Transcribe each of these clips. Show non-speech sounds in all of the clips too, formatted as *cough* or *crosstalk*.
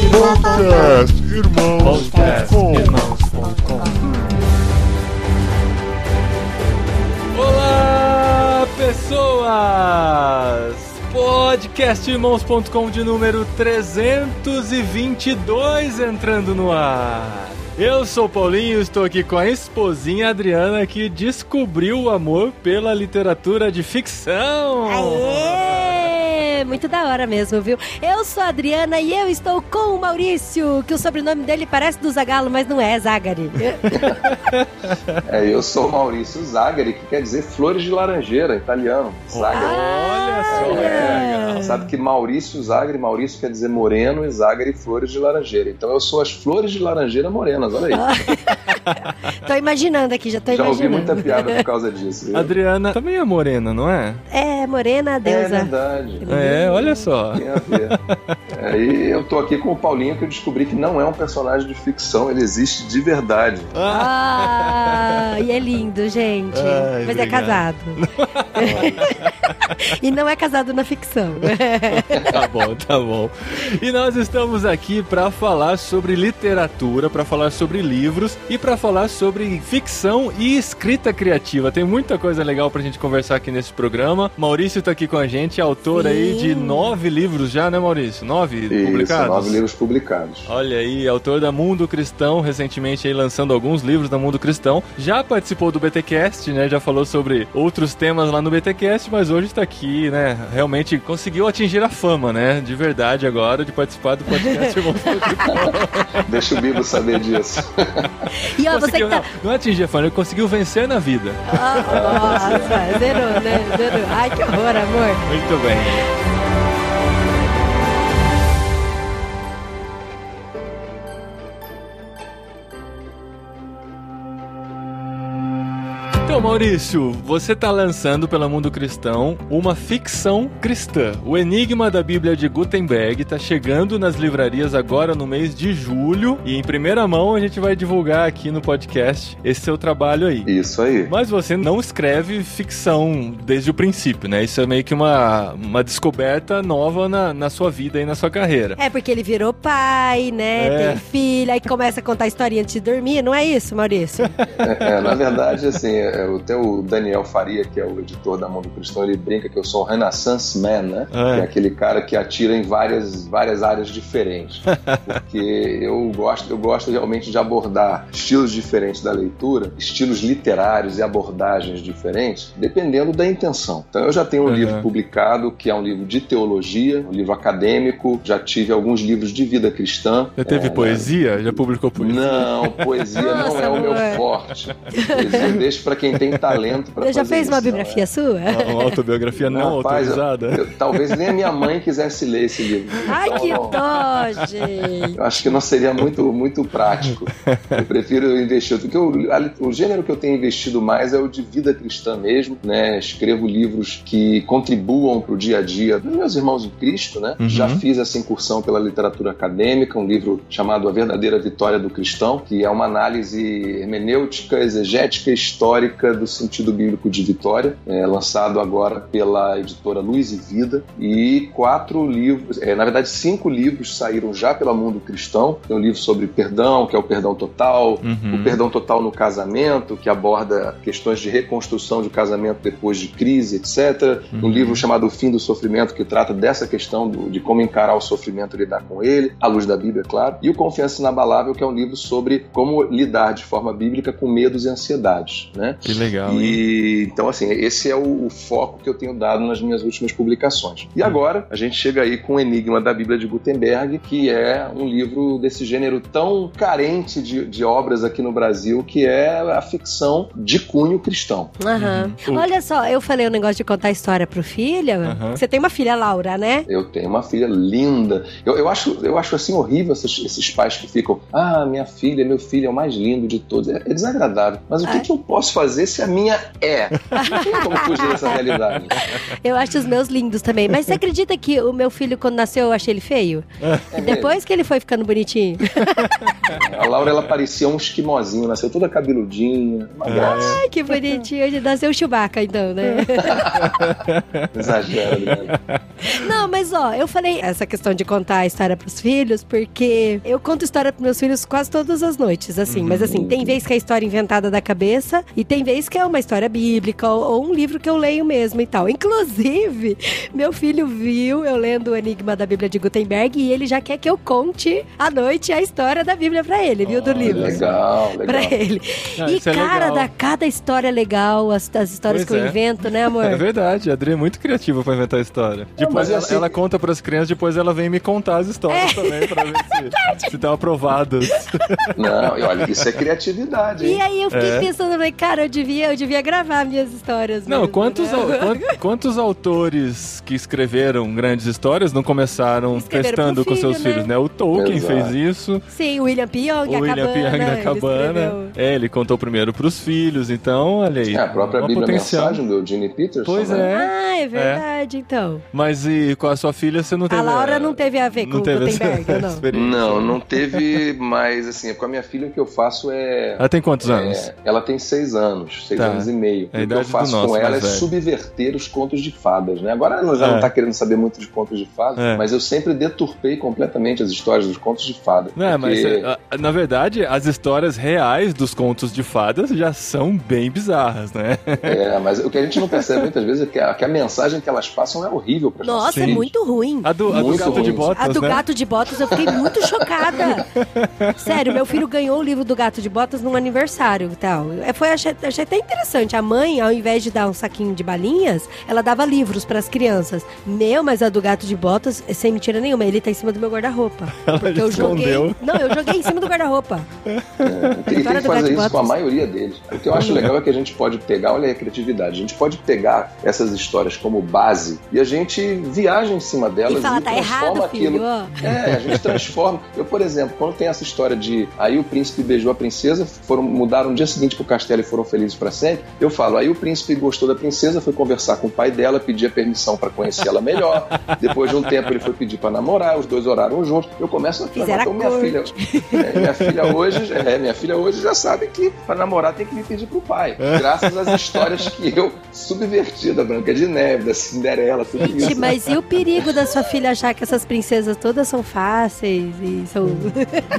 Podcast Podcast Irmãos.com Olá, pessoas! Podcastirmãos.com de número 322 entrando no ar. Eu sou o Paulinho, estou aqui com a esposinha Adriana que descobriu o amor pela literatura de ficção. Aê! Muito da hora mesmo, viu? Eu sou a Adriana e eu estou com o Maurício, que o sobrenome dele parece do Zagalo, mas não é, é Zagari. *laughs* É, eu sou o Maurício Zagari, que quer dizer flores de laranjeira, italiano. Zagari. Olha só, legal. Sabe que Maurício Zagari, Maurício quer dizer moreno e Zagari flores de laranjeira. Então eu sou as flores de laranjeira morenas, olha aí. *laughs* tô imaginando aqui, já tô Já ouvi imaginando. muita piada por causa disso. viu? Adriana também é morena, não é? É, morena, É deusa. verdade. É, olha só. Tem a ver. É, e eu tô aqui com o Paulinho que eu descobri que não é um personagem de ficção, ele existe de verdade. Ah, e é lindo, gente. Ai, Mas é obrigado. casado. *laughs* e não é casado na ficção. *laughs* Tá bom, tá bom. E nós estamos aqui para falar sobre literatura, para falar sobre livros e para falar sobre ficção e escrita criativa. Tem muita coisa legal pra gente conversar aqui nesse programa. Maurício tá aqui com a gente, autor aí Sim. De nove livros já, né, Maurício? Nove publicados? Isso, nove livros publicados. Olha aí, autor da Mundo Cristão, recentemente aí lançando alguns livros da Mundo Cristão. Já participou do BTcast, né? Já falou sobre outros temas lá no BTcast, mas hoje está aqui, né? Realmente conseguiu atingir a fama, né? De verdade agora de participar do podcast Irmãos. *laughs* Deixa o Bibo saber disso. E ó, você que tá. não, não atingir a fama, ele conseguiu vencer na vida. Ah, Nossa, zerou, né? Zerou. Ai, que horror, amor. Muito bem. Então, Maurício, você está lançando pela Mundo Cristão uma ficção cristã. O Enigma da Bíblia de Gutenberg está chegando nas livrarias agora no mês de julho e em primeira mão a gente vai divulgar aqui no podcast esse seu trabalho aí. Isso aí. Mas você não escreve ficção desde o princípio, né? Isso é meio que uma, uma descoberta nova na, na sua vida e na sua carreira. É porque ele virou pai, né? É. Tem filha, aí começa a contar historinha antes de dormir, não é isso, Maurício? *laughs* É, na verdade, assim, é, até o Daniel Faria, que é o editor da Mundo Cristão, ele brinca que eu sou um Renaissance Man, né? É. Que é aquele cara que atira em várias, várias áreas diferentes. *laughs* Porque eu gosto, eu gosto realmente de abordar estilos diferentes da leitura, estilos literários e abordagens diferentes, dependendo da intenção. Então eu já tenho um Uhum. livro publicado, que é um livro de teologia, um livro acadêmico, já tive alguns livros de vida cristã. Já teve É, poesia? Já publicou poesia? não, poesia não *laughs* Nossa, é o meu amor. forte. Poesia deixa pra quem tem talento pra *laughs* Você já fazer fez uma isso, biografia sua? Uma, uma autobiografia não Rapaz, autorizada? eu- talvez nem a minha mãe quisesse ler esse livro. Ai, Então, que dó, gente. Eu acho que não seria muito, muito prático. Eu prefiro investir. Porque o, a- o gênero que eu tenho investido mais é o de vida cristã mesmo. Né? Escrevo livros que contribuam para o dia a dia dos meus irmãos em Cristo. Né? Uhum. Já fiz essa incursão pela literatura acadêmica, um livro chamado A Verdadeira Vitória do Cristão, que é uma análise hermenêutica, exegética e histórica do sentido bíblico de vitória, é, lançado agora pela editora Luz e Vida. E quatro livros, é, na verdade, cinco livros saíram já pela Mundo Cristão. Tem um livro sobre perdão, que é o perdão total, Uhum. o perdão total no casamento, que aborda questões de reconstrução de casamento depois de crise, etc. Um Uhum. livro chamado O Fim do Sofrimento, que trata dessa questão do- de como encarar o sofrimento e lidar com ele, à luz da Bíblia, é claro. E o Confiança Inabalável, que é um livro sobre como lidar de forma bíblica com medos e ansiedades, né? Legal? E então, assim, esse é o, o foco que eu tenho dado nas minhas últimas publicações. E agora a gente chega aí com o Enigma da Bíblia de Gutenberg, que é um livro desse gênero tão carente de, de obras aqui no Brasil, que é a ficção de cunho cristão. Uhum. Olha só, eu falei o negócio de contar história pro filho. Aham. Você tem uma filha, Laura, né? Eu tenho uma filha linda. Eu, eu, acho, eu acho assim horrível esses, esses pais que ficam, ah, minha filha, meu filho é o mais lindo de todos. É, é desagradável. Mas o que, Ai. que eu posso fazer se a minha é? Não tem como fugir dessa realidade. Eu acho os meus lindos também. Mas você acredita que o meu filho, quando nasceu, eu achei ele feio? E depois que ele foi ficando bonitinho. A Laura, ela parecia um esquimozinho, nasceu toda cabeludinha, uma graça. Ai, que bonitinho. Hoje nasceu o Chewbacca, então, né? *laughs* Exagera, Adriana. Não, mas ó, eu falei essa questão de contar a história pros filhos, porque eu conto história pros meus filhos quase todas as noites, assim. Mas assim, tem vez que é história inventada da cabeça e tem vez que é uma história bíblica ou, ou um livro que eu leio mesmo e tal. Inclusive, meu filho viu eu lendo o Enigma da Bíblia de Gutenberg e ele já quer que eu conte à noite a história da Bíblia pra ele, viu, do livro. Legal, *laughs* legal. Pra ele. Ah, e é cara, legal. dá cada história legal, as, as histórias Pois que eu é. invento, né, amor? É verdade, a Adri é muito criativa pra inventar história. Depois ela, assim- ela conta pras crianças, depois ela vem me contar as histórias também, pra ver se, *laughs* se estão aprovadas. Não, e olha, isso é criatividade, E hein? aí eu fiquei É. pensando, falei, cara, eu devia, eu devia gravar minhas histórias. Não, mesmo, quantos, né? au- quan- *laughs* quantos autores que escreveram grandes histórias não começaram Escreveram testando pro com seus filho, né? filhos, né? O Tolkien Exato. fez isso. Sim, o William Pyong, O a William cabana, Piang da ele Cabana. escreveu. É, ele contou primeiro pros filhos, então, olha aí. É, a própria Bíblia potencial. Mensagem do Gene Peterson. Pois né? é. Ah, é verdade, então. Mas e com a sua filha você não teve. A Laura não teve a ver com o teve essa Gutenberg, *laughs* não? experiência. Não, não teve, *laughs* mas assim, com a minha filha o que eu faço é. Ela tem quantos é, anos? ela tem seis anos, seis Tá. anos e meio. É o que eu faço nosso com ela é velho. subverter os contos de fadas, né? Agora ela já É. não tá querendo saber muito de contos de fadas, É. mas eu sempre deturpei completamente as histórias dos contos de fadas. Não, mas porque- é, a- na verdade, as histórias reais dos contos de fadas já são bem bizarras, né? *laughs* É, mas o que a gente não percebe muitas vezes é que a, que a mensagem que elas passam é horrível para Nossa, é muito ruim. A do, a do gato de ruim. botas, A do né? gato de botas eu fiquei muito chocada. *laughs* Sério, meu filho ganhou o livro do gato de botas num aniversário e tal. É, Foi, achei, achei até interessante. A mãe, ao invés de dar um saquinho de balinhas, ela dava livros pras crianças. Meu, mas a do gato de botas, sem mentira nenhuma, ele tá em cima do meu guarda-roupa. *laughs* Porque eu joguei. escondeu. Não, eu joguei em cima do guarda-roupa. É, tem, tem que fazer isso com a maioria deles. O que eu acho legal é que a gente pode pegar, olha aí a criatividade, a gente pode pegar essas histórias como base e a gente viaja em cima delas E fala, tá transforma errado, aquilo. filho. ó. É, a gente transforma. Eu, por exemplo, quando tem essa história de aí o príncipe beijou a princesa, foram mudaram no dia seguinte pro castelo e foram felizes para sempre, eu falo, aí o príncipe gostou da princesa, foi conversar com o pai dela, pedir a permissão para conhecê-la melhor. *laughs* Depois de um tempo ele foi pedir para namorar, os dois oraram juntos. Eu começo a falar, então minha filha, é, minha filha hoje, é, minha filha hoje já sabe que para namorar tem que me pedir pro pai. Graças às histórias que eu subverti da Branca de Neve, da Cinderela, tudo Gente, isso. mas e o perigo da sua filha achar que essas princesas todas são fáceis e são.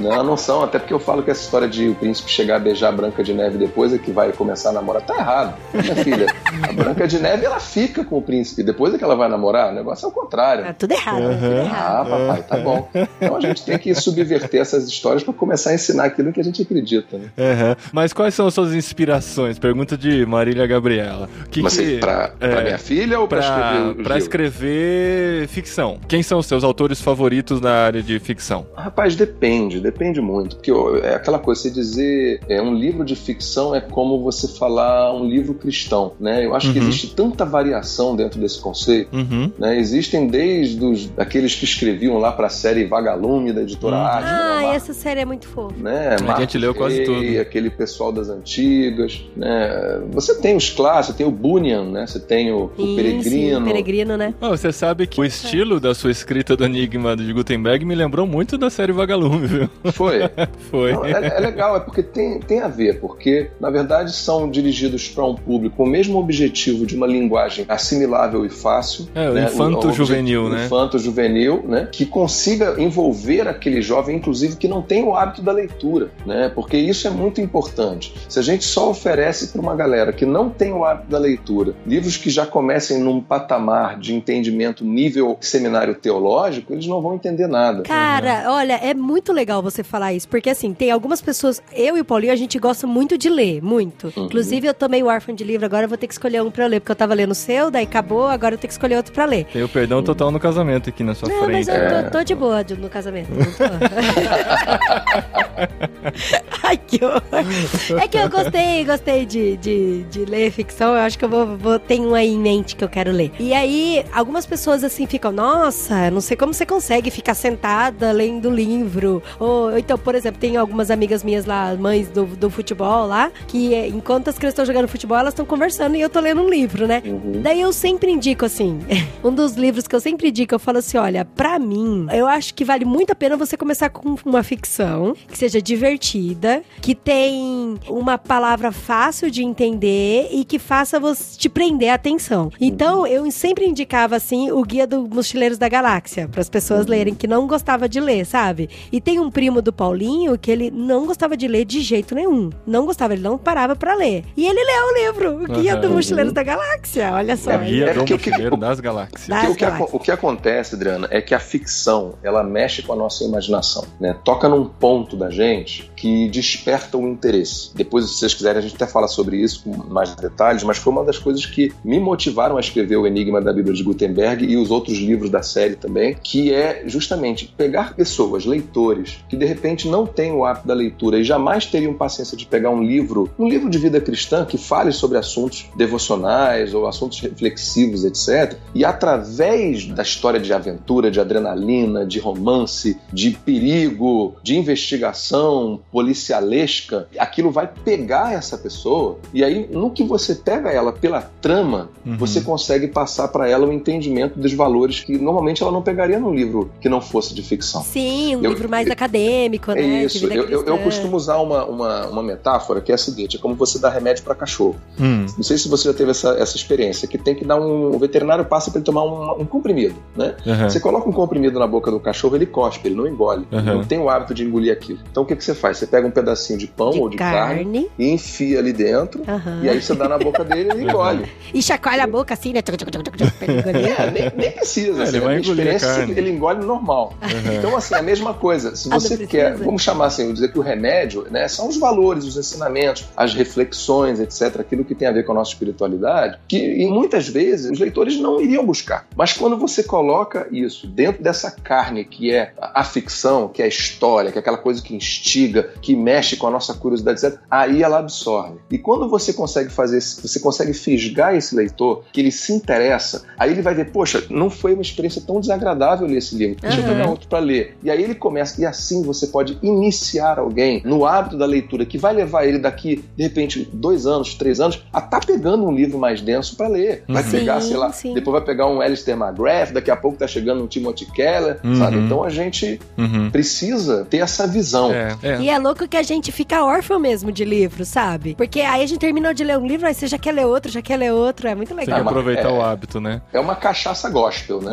Não, não são, até porque eu falo que essa história de o príncipe chegar a beijar a Branca de Neve depois é que vai começar a namorar, tá errado. Minha filha, a Branca de Neve ela fica com o príncipe, depois é que ela vai namorar, o negócio é o contrário. Ah, tudo errado, tudo errado. Ah, papai, tá bom. Então a gente tem que subverter essas histórias para começar a ensinar aquilo que a gente acredita. Né? Aham. Mas quais são as suas inspirações? Pergunta de Marília Gabriela. Que Mas que, assim, pra, pra é, minha filha ou pra, pra, escrever pra escrever ficção? Quem são os seus autores favoritos na área de ficção? Rapaz, depende, depende muito. Porque é aquela coisa, você dizer é, um livro de ficção é como você falar um livro cristão, né? Eu acho que Uhum. existe tanta variação dentro desse conceito. Uhum. né? Existem desde os, aqueles que escreviam lá para a série Vagalume da editora Hum. Arte, Ah, né? essa série é muito fofa. né? A gente leu quase tudo. Aquele pessoal das antigas, né? Você tem os clássicos, tem o Bunyan, né? Você tem o, o Peregrino. Sim, peregrino, né? Oh, você sabe que o estilo da sua escrita do Enigma de Gutenberg me lembrou muito da série Vagalume, viu? Foi. *laughs* Foi. Não, é, é legal, é porque tem, tem a ver, porque na verdade são dirigidos para um público com o mesmo objetivo de uma linguagem assimilável e fácil. É, o né? infanto-juvenil, né? Infanto-juvenil, né? Que consiga envolver aquele jovem, inclusive, que não tem o hábito da leitura, né? Porque isso é muito importante. Se a gente só oferece para uma galera que não tem o hábito da leitura livros que já comecem num patamar de entendimento nível seminário teológico, eles não vão entender nada. Cara, olha, é muito legal você falar isso, porque assim, tem algumas pessoas, eu e o Paulinho, a gente gosta muito de ler, muito. Uhum. Inclusive, eu tomei o órfão de livro, agora eu vou ter que escolher um pra eu ler, porque eu tava lendo o seu, daí acabou, agora eu tenho que escolher outro pra ler. Tem o perdão total no casamento aqui na sua Não, mas frente. eu É. tô, tô de boa de- no casamento. tô. *laughs* Ai, que horror. É que eu gostei, gostei de, de, de ler ficção. Eu acho que eu vou, vou ter um aí em mente que eu quero ler. E aí, algumas pessoas assim ficam, nossa, não sei como você consegue ficar sentada lendo livro. Ou então, por exemplo, tem algumas amigas minhas lá, mães do, do futebol lá, que eh, enquanto as crianças estão jogando futebol, elas estão conversando e eu tô lendo um livro, né? Uhum. Daí eu sempre indico assim, *laughs* um dos livros que eu sempre indico, eu falo assim, olha, pra mim, eu acho que vale muito a pena você começar com uma ficção, que seja divertida, que tem uma palavra fácil de entender e que faça você te prender a atenção. Então, eu sempre indicava assim o Guia do Mochileiros da Galáxia para as pessoas lerem que não gostava de ler, sabe? E tem um primo do Paulinho que ele não gostava de ler de jeito nenhum. Não gostava, ele não parava para ler. E ele leu o livro, o Guia uhum. do Mochileiros da Galáxia. Olha só. É, Guia é do Mochileiro das Galáxias. Das o, que, o que acontece, Adriana, é que a ficção, ela mexe com a nossa imaginação, né? Toca num ponto da gente que desperta o interesse. Depois, se vocês quiserem, a gente até fala sobre isso com mais detalhes, mas foi uma das coisas que me motivaram a escrever o Enigma da Bíblia de Gutenberg e os outros livros da série também, que é justamente pegar pessoas, leitores, que de repente não têm o hábito da leitura e jamais teriam paciência de pegar um livro, um livro de vida cristã que fale sobre assuntos devocionais ou assuntos reflexivos, etc. E através da história de aventura, de adrenalina, de romance, de perigo, de investigação policialesca, aquilo vai pegar essa pessoa e aí no que você pega ela pela trama, uhum. você consegue passar para ela o entendimento dos valores que normalmente ela não pegaria num livro que não fosse de ficção. Sim, um eu, livro mais eu, acadêmico, é né? Isso, eu, eu, eu, costumo usar uma, uma, uma, metáfora que é a seguinte: é como você dá remédio para cachorro. Hum. Não sei se você já teve essa, essa experiência, que tem que dar um. O veterinário passa para ele tomar um, um comprimido, né? Uhum. Você coloca um comprimido na boca do cachorro, ele cospe, ele não engole. Uhum. Não tem o hábito de engolir aquilo. Então o que, que você faz? Você pega um pedacinho de pão de ou de carne. carne, e enfia ali dentro, uhum. e aí você dá na boca dele e ele *laughs* engole. E chacoalha a boca assim, né? é, nem, nem precisa. É, assim, ele vai engolir a carne. Ele engole normal. Então, assim, a mesma coisa. Se você quer, vamos chamar assim, dizer que o remédio, né, são os valores, os ensinamentos, as reflexões, etc., aquilo que tem a ver com a nossa espiritualidade, que e muitas vezes os leitores não iriam buscar. Mas quando você coloca isso dentro dessa carne que é a ficção, que é a história, que é aquela coisa que instiga, que mexe com a nossa curiosidade, etc., aí ela absorve. E quando você consegue fazer, você consegue fisgar esse leitor, que ele se interessa, aí ele vai ver, poxa, não foi uma experiência tão desagradável ler esse livro, deixa uhum. eu pegar outro para ler. E aí ele começa, e assim você pode iniciar alguém no hábito da leitura, que vai levar ele daqui, de repente, dois anos, três anos, a tá pegando um livro mais denso para ler. Vai uhum. pegar, sei lá, sim. depois vai pegar um Alistair McGrath, daqui a pouco tá chegando um Timothy Keller, uhum. sabe? Então a gente uhum. precisa ter essa visão. É, é. E é louco que a gente fica órfão mesmo de livro, sabe? Porque aí a gente terminou de ler um livro, aí você já quer ler outro, já quer ler outro, é muito legal. Tem que aproveitar é, o hábito, né? É uma cachaça gospel, né?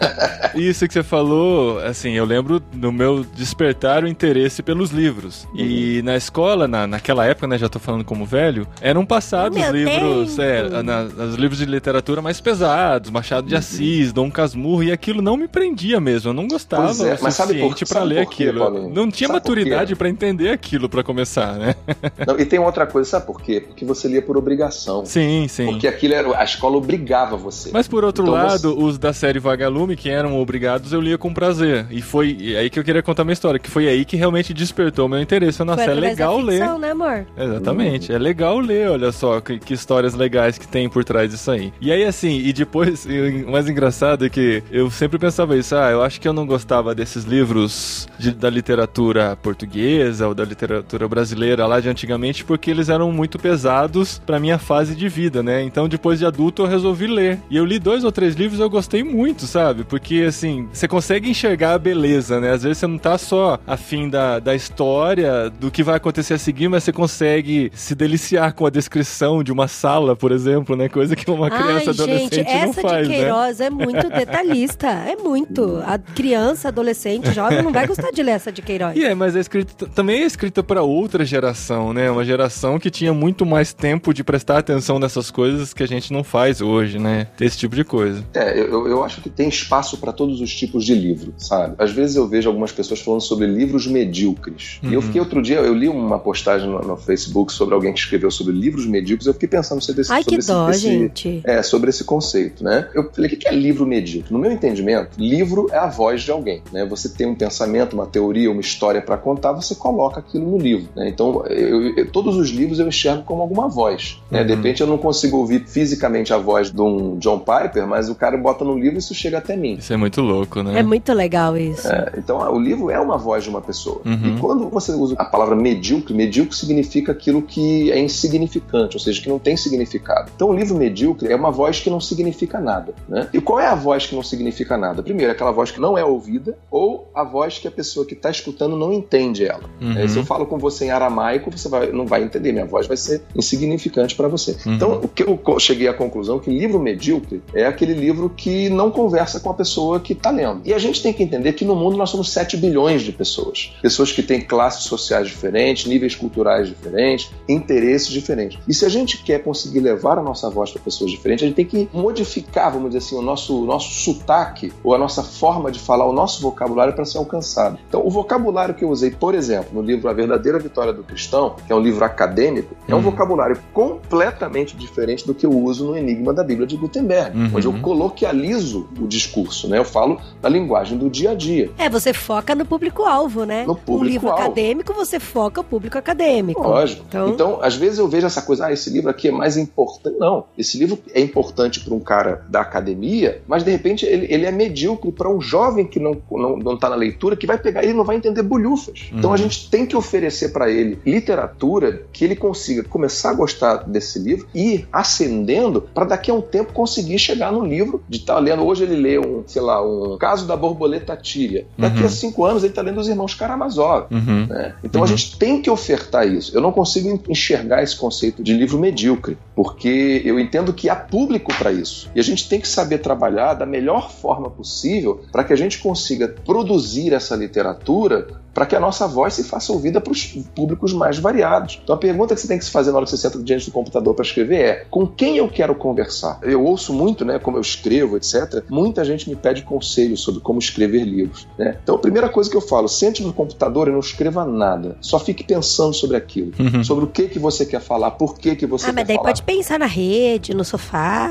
*laughs* Isso que você falou, assim, eu lembro do meu despertar o interesse pelos livros. Uhum. E na escola, na, naquela época, né, já tô falando como velho, eram passados Meu livros, é, na, os livros de literatura mais pesados, Machado de uhum. Assis, Dom Casmurro, e aquilo não me prendia mesmo, eu não gostava é, o suficiente para ler aquilo. Não tinha sabe maturidade para entender aquilo para começar, né? *laughs* Não, e tem outra coisa, sabe por quê? Porque você lia por obrigação. Sim, sim. Porque aquilo era, a escola obrigava você. Mas por outro então, lado, você... os da série Vagalume, que eram obrigados, eu lia com prazer. E foi aí que eu queria contar minha história, que foi aí que realmente despertou meu interesse. Nossa, foi é legal ficção, ler. né, amor? Exatamente. Uhum. É legal ler, olha só, que, que, histórias legais que tem por trás disso aí. E aí, assim, e depois, *laughs* o mais engraçado é que eu sempre pensava isso, ah, eu acho que eu não gostava desses livros de, da literatura portuguesa ou da literatura brasileira lá de antigamente, porque eles eram muito pesados pra minha fase de vida, né? Então, depois de adulto, eu resolvi ler. E eu li dois ou três livros eu gostei muito, sabe? Porque, assim, você consegue enxergar a beleza, né? Às vezes você não tá só afim da, da história, do que vai acontecer a seguir, mas você consegue se deliciar com a descrição de uma sala, por exemplo, né? Coisa que uma criança Ai, adolescente gente, não faz, essa de né? Queiroz né? é muito *laughs* detalhista, é muito. A criança, adolescente, jovem não vai gostar de ler essa de Queiroz. E é, mas é escrita, também é escrita para outra geração, né? Uma geração que tinha muito mais tempo de prestar atenção nessas coisas que a gente não faz hoje, né? Esse tipo de coisa. É, eu, eu acho que tem espaço para todos os tipos de livro, sabe? Às vezes eu vejo algumas pessoas falando sobre livros medíocres. Uhum. E eu uhum. fiquei outro dia, eu li uma postagem no, no, Facebook sobre alguém que escreveu sobre livros medíocres, eu fiquei pensando sobre esse, Ai, sobre que esse, dó, esse, gente. É, sobre esse conceito, né? Eu falei, o que é livro medíocre? No meu entendimento, livro é a voz de alguém, né? Você tem um pensamento, uma teoria, uma história para contar, você coloca aquilo no livro, né? Então, eu, eu, todos os livros eu enxergo como alguma voz, né? Uhum. De repente eu não consigo ouvir fisicamente a voz de um John Piper, mas o cara bota no livro e isso chega até mim. Isso é muito louco, né? É muito legal isso. É, então, o livro é uma voz de uma pessoa. Uhum. E quando você usa a palavra medíocre, medíocre significa aquilo que é insignificante, ou seja, que não tem significado. Então, o livro medíocre é uma voz que não significa nada, né? E qual é a voz que não significa nada? Primeiro, aquela voz que não é ouvida ou a voz que a pessoa que está escutando não entende ela. Uhum. É, se eu falo com você em aramaico, você vai, não vai entender, minha voz vai ser insignificante para você. Uhum. Então, o que eu cheguei à conclusão é que livro medíocre é aquele livro que não conversa com a pessoa que está lendo. E a gente tem que entender que no mundo nós somos 7 bilhões de pessoas. Pessoas que têm classes sociais diferentes, níveis culturais diferentes, interesses diferentes. E se a gente quer conseguir levar a nossa voz para pessoas diferentes, a gente tem que modificar, vamos dizer assim, o nosso, nosso sotaque ou a nossa forma de falar, o nosso vocabulário para ser alcançado. Então, o vocabulário que eu usei, por exemplo, no livro A Verdadeira Vitória do Cristão, que é um livro acadêmico, é um uhum. vocabulário completamente diferente do que eu uso no Enigma da Bíblia de Gutenberg, uhum. onde eu coloquializo o discurso, né? Eu falo na linguagem do dia a dia. É, você foca no público-alvo, né? No público-alvo. O livro acadêmico, você foca o público acadêmico. Lógico. Então... então, às vezes eu vejo essa coisa, ah, esse livro aqui é mais importante. Não, esse livro é importante para um cara da academia, mas de repente ele, ele é medíocre para um jovem que não, não, não tá na leitura, que vai pegar ele e não vai entender bolhufas. Uhum. Então a gente tem que oferecer para ele literatura que ele consiga começar a gostar desse livro e ir ascendendo para daqui a um tempo conseguir chegar no livro de estar tá lendo. Hoje ele lê um, sei lá, um caso da borboleta tíria. Daqui uhum. a cinco anos ele está lendo os irmãos Karamazov. Uhum. Né? Então a uhum. gente tem que ofertar isso. Eu não consigo enxergar esse conceito de livro medíocre, porque eu entendo que há público para isso. E a gente tem que saber trabalhar da melhor forma possível para que a gente consiga produzir essa literatura para que a nossa voz se faça ouvida para os públicos mais variados. Então a pergunta que você tem que se fazer na hora que você senta diante do computador para escrever é: com quem eu quero conversar? Eu ouço muito, né, como eu escrevo, etc. Muita gente me pede conselhos sobre como escrever livros. Né? Então a primeira coisa que eu falo: sente no computador e não escreva nada. Só fique pensando sobre aquilo, uhum. sobre o que que você quer falar, por que que você ah, quer falar. Ah, mas daí falar. pode pensar na rede, no sofá.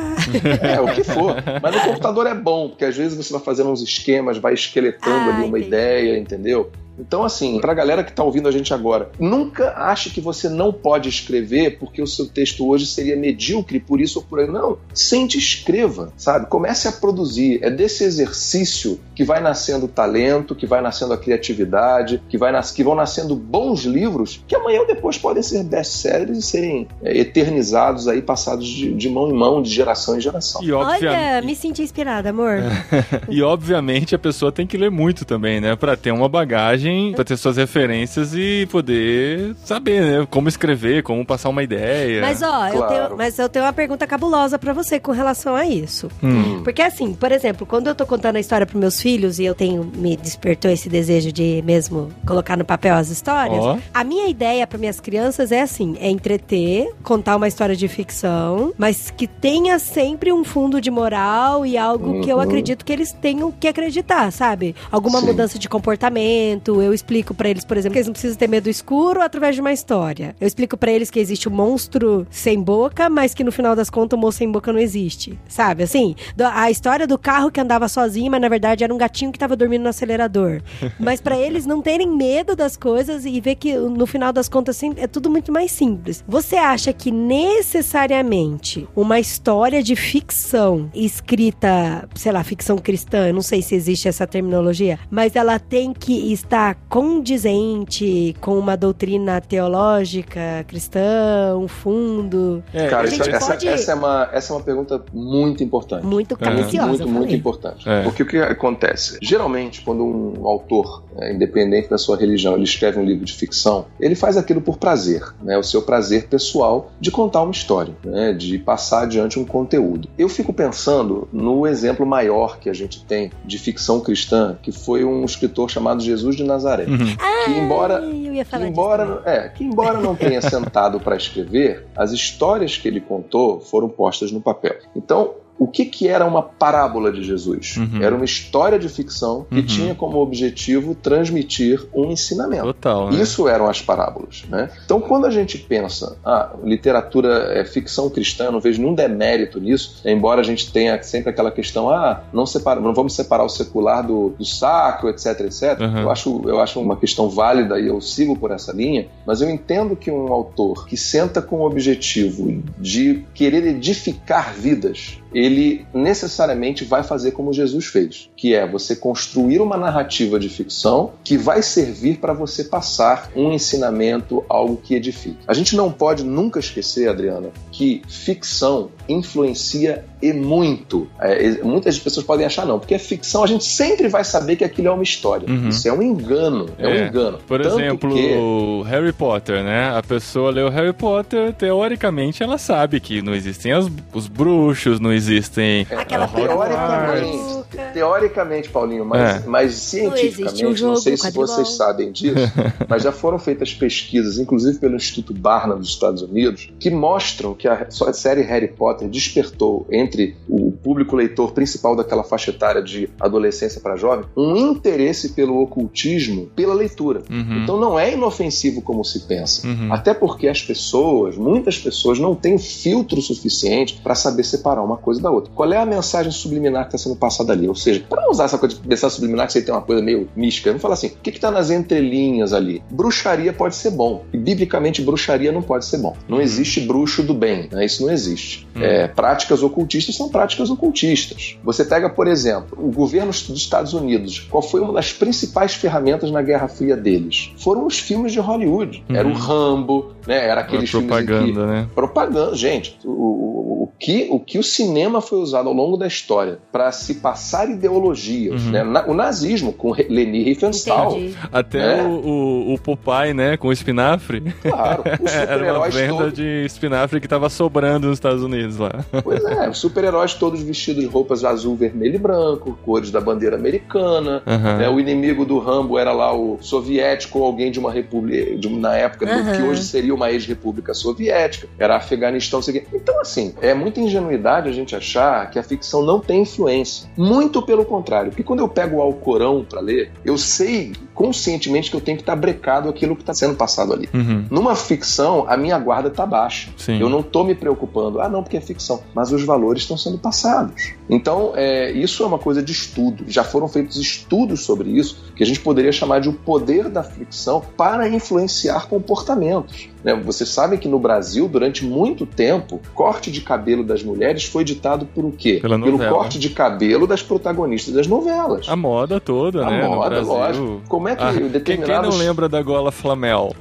É, o que for. Mas no computador é bom, porque às vezes você vai fazendo uns esquemas, vai esqueletando ah, ali uma entendi. ideia, entendeu? Então, assim, pra galera que tá ouvindo a gente agora, nunca ache que você não pode escrever porque o seu texto hoje seria medíocre por isso ou por aí. Não. Sente escreva, sabe? Comece a produzir. É desse exercício que vai nascendo o talento, que vai nascendo a criatividade, que, vai nas... que vão nascendo bons livros que amanhã ou depois podem ser best-sellers e serem é, eternizados aí, passados de, de, mão em mão, de geração em geração. E Olha, me senti inspirada, amor. *laughs* e obviamente a pessoa tem que ler muito também, né? Pra ter uma bagagem bagagem para ter suas referências e poder saber, né? Como escrever, como passar uma ideia. Mas, ó, claro. eu tenho, mas eu tenho uma pergunta cabulosa para você com relação a isso. Hum. Porque, assim, por exemplo, quando eu tô contando a história pros meus filhos e eu tenho, me despertou esse desejo de mesmo colocar no papel as histórias, oh. a minha ideia para minhas crianças é assim: é entreter, contar uma história de ficção, mas que tenha sempre um fundo de moral e algo uhum. que eu uhum. acredito que eles tenham que acreditar, sabe? Alguma Sim. mudança de comportamento, eu explico para eles, por exemplo, que eles não precisam ter medo escuro através de uma história. Eu explico para eles que existe o um monstro sem boca, mas que no final das contas o monstro sem boca não existe. Sabe? Assim, a história do carro que andava sozinho, mas na verdade era um gatinho que tava dormindo no acelerador. *laughs* mas para eles não terem medo das coisas e ver que no final das contas assim, é tudo muito mais simples. Você acha que necessariamente uma história de ficção escrita, sei lá, ficção cristã, eu não sei se existe essa terminologia, mas ela tem que estar condizente com uma doutrina teológica cristã, um fundo? É, Cara, essa, pode... essa, é uma, essa é uma pergunta muito importante. Muito capiciosa. Muito, muito importante. É. Porque o que acontece? Geralmente, quando um autor, é, independente da sua religião, ele escreve um livro de ficção, ele faz aquilo por prazer, né? o seu prazer pessoal de contar uma história, né? de passar adiante um conteúdo. Eu fico pensando no exemplo maior que a gente tem de ficção cristã, que foi um escritor chamado Jesus de Nazaré. Uhum. Que embora, que embora, é, que embora não tenha *laughs* sentado para escrever, as histórias que ele contou foram postas no papel. Então, o que, que era uma parábola de Jesus? Uhum. Era uma história de ficção que uhum. tinha como objetivo transmitir um ensinamento. Total, né? Isso eram as parábolas. Né? Então, quando a gente pensa, ah, literatura é ficção cristã, não vejo nenhum demérito nisso, embora a gente tenha sempre aquela questão, ah, não, separa, não vamos separar o secular do, do sacro, etc, etc. Uhum. Eu, acho, eu acho uma questão válida e eu sigo por essa linha, mas eu entendo que um autor que senta com o objetivo de querer edificar vidas, ele necessariamente vai fazer como Jesus fez, que é você construir uma narrativa de ficção que vai servir para você passar um ensinamento, algo que edifique. A gente não pode nunca esquecer, Adriana, que ficção influencia e muito. É, muitas pessoas podem achar não, porque é ficção, a gente sempre vai saber que aquilo é uma história. Uhum. Isso é um engano, é, é um engano. Por Tanto exemplo, que... Harry Potter, né? A pessoa leu Harry Potter, teoricamente ela sabe que não existem as, os bruxos, não existem... É, Aquela teoricamente, teoricamente, Paulinho, mas, é. mas cientificamente, não, um jogo, não sei se vocês sabem disso, *laughs* mas já foram feitas pesquisas, inclusive pelo Instituto Barnum dos Estados Unidos, que mostram que a série Harry Potter despertou entre o público leitor principal daquela faixa etária de adolescência para jovem um interesse pelo ocultismo pela leitura. Uhum. Então não é inofensivo como se pensa. Uhum. Até porque as pessoas, muitas pessoas, não têm filtro suficiente para saber separar uma coisa da outra. Qual é a mensagem subliminar que está sendo passada ali? Ou seja, para não usar essa coisa de mensagem subliminar que você tem uma coisa meio mística, não fala assim, o que está nas entrelinhas ali? Bruxaria pode ser bom. E biblicamente, bruxaria não pode ser bom. Não uhum. existe bruxo do bem. Né? Isso não existe. Uhum. É, práticas ocultistas são práticas ocultistas. Você pega, por exemplo, o governo dos Estados Unidos. Qual foi uma das principais ferramentas na Guerra Fria deles? Foram os filmes de Hollywood. Uhum. Era o Rambo, né? Era aqueles propaganda, filmes propaganda, né? Propaganda, gente. O, o, o, que, o que o cinema foi usado ao longo da história para se passar ideologias, uhum. né? O nazismo com Leni Riefenstahl. Entendi. Até né? o, o, o Popeye, né? Com espinafre. Claro. *laughs* Era uma venda todo... de espinafre que estava sobrando nos Estados Unidos lá. Pois é, os super-heróis todos vestidos de roupas azul, vermelho e branco, cores da bandeira americana. Uhum. Né? O inimigo do Rambo era lá o soviético ou alguém de uma república, de, na época uhum. do que hoje seria uma ex-república soviética. Era Afeganistão, sei Então, assim, é muita ingenuidade a gente achar que a ficção não tem influência. Muito pelo contrário. Porque quando eu pego o Alcorão para ler, eu sei conscientemente que eu tenho que estar tá brecado aquilo que está sendo passado ali. Uhum. Numa ficção, a minha guarda está baixa. Sim. Eu não estou me preocupando, ah, não, porque é ficção. Mas os valores estão sendo passados. Então, é, isso é uma coisa de estudo. Já foram feitos estudos sobre isso, que a gente poderia chamar de o poder da ficção para influenciar comportamentos. Né? Vocês sabem que no Brasil, durante muito tempo, corte de cabelo das mulheres foi ditado por o quê? Pelo corte de cabelo das protagonistas das novelas. A moda toda, a né? A moda, lógico. Como é que ah, determinados... Quem não lembra da gola Flamel?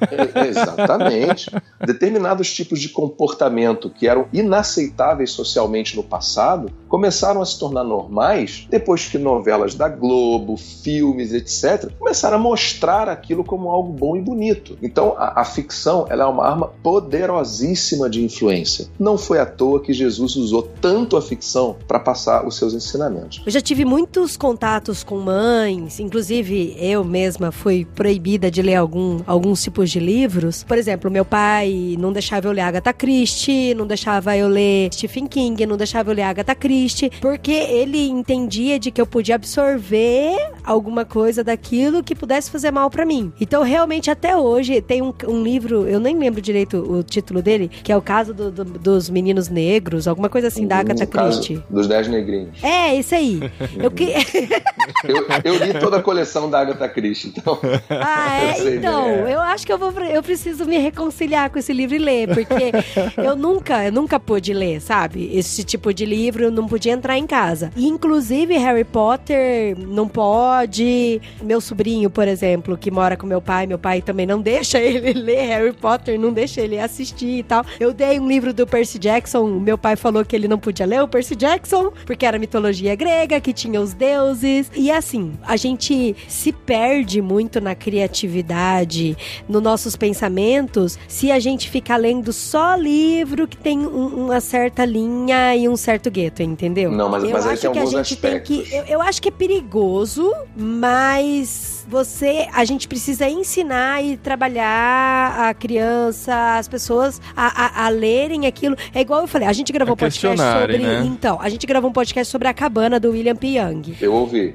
*laughs* Exatamente. Determinados tipos de comportamento que eram inaceitáveis socialmente no passado começaram a se tornar normais depois que novelas da Globo, filmes, etc., começaram a mostrar aquilo como algo bom e bonito. Então, a, a ficção ela é uma arma poderosíssima de influência. Não foi à toa que Jesus usou tanto a ficção para passar os seus ensinamentos. Eu já tive muitos contatos com mães, inclusive eu mesma fui proibida de ler algum, alguns tipos de livros. Por exemplo, meu pai não deixava eu ler Agatha Christie, não deixava eu ler Stephen King, não deixava eu ler Agatha Christie, porque ele entendia de que eu podia absorver alguma coisa daquilo que pudesse fazer mal para mim. Então, realmente, até hoje, tem um, um, livro, eu nem lembro direito o título dele, que é o caso do, do, dos meninos negros, alguma coisa assim, da Agatha Christie. Dos Dez Negrinhos. É, isso aí. eu, que... *laughs* eu, eu, li toda a coleção da Agatha Christie, então. Ah, é? Então, é. eu acho que eu, vou, eu preciso me reconciliar com esse livro e ler, porque *laughs* eu nunca, eu nunca pude ler, sabe? Esse tipo de livro não podia entrar em casa. E, inclusive, Harry Potter não pode. Meu sobrinho, por exemplo, que mora com meu pai, meu pai também não deixa *laughs* ele ler Harry Potter, não deixa ele assistir e tal. Eu dei um livro do Percy Jackson, meu pai falou que ele não podia ler o Percy Jackson, porque era mitologia grega, que tinha os deuses. E assim, a gente se perde muito na criatividade, no nossos pensamentos se a gente ficar lendo só livro que tem um, uma certa linha e um certo gueto, entendeu? Não, mas, eu mas acho que a gente aspectos. tem que. Eu, eu acho que é perigoso, mas você, a gente precisa ensinar e trabalhar a criança, as pessoas a, a, a lerem aquilo. É igual eu falei, a gente gravou um podcast sobre. Né? Então, a gente gravou um podcast sobre a cabana do William P. Young. Eu ouvi.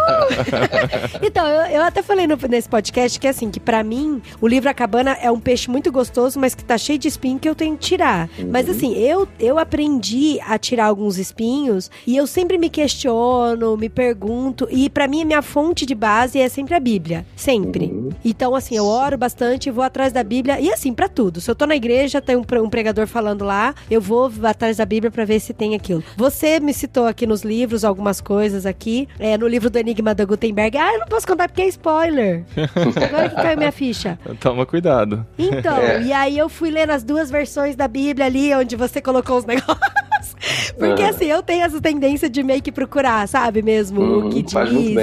*laughs* então, eu, eu até falei no, nesse podcast que assim, que para mim, o livro A Cabana é um peixe muito gostoso, mas que tá cheio de espinho que eu tenho que tirar. Uhum. Mas assim, eu, eu aprendi a tirar alguns espinhos e eu sempre me questiono, me pergunto, e para mim, a minha fonte de base base é sempre a Bíblia. Sempre. Uhum. Então, assim, eu oro bastante, vou atrás da Bíblia. E assim, pra tudo. Se eu tô na igreja, tem um, pre- um pregador falando lá, eu vou atrás da Bíblia pra ver se tem aquilo. Você me citou aqui nos livros algumas coisas aqui. É, no livro do Enigma da Gutenberg. Ah, eu não posso contar porque é spoiler. *laughs* Agora que caiu minha ficha. Toma cuidado. Então, É. e aí eu fui lendo as duas versões da Bíblia ali, onde você colocou os *laughs* negócios. Porque Aham. assim, eu tenho essa tendência de meio que procurar, sabe mesmo, Uhum, o que diz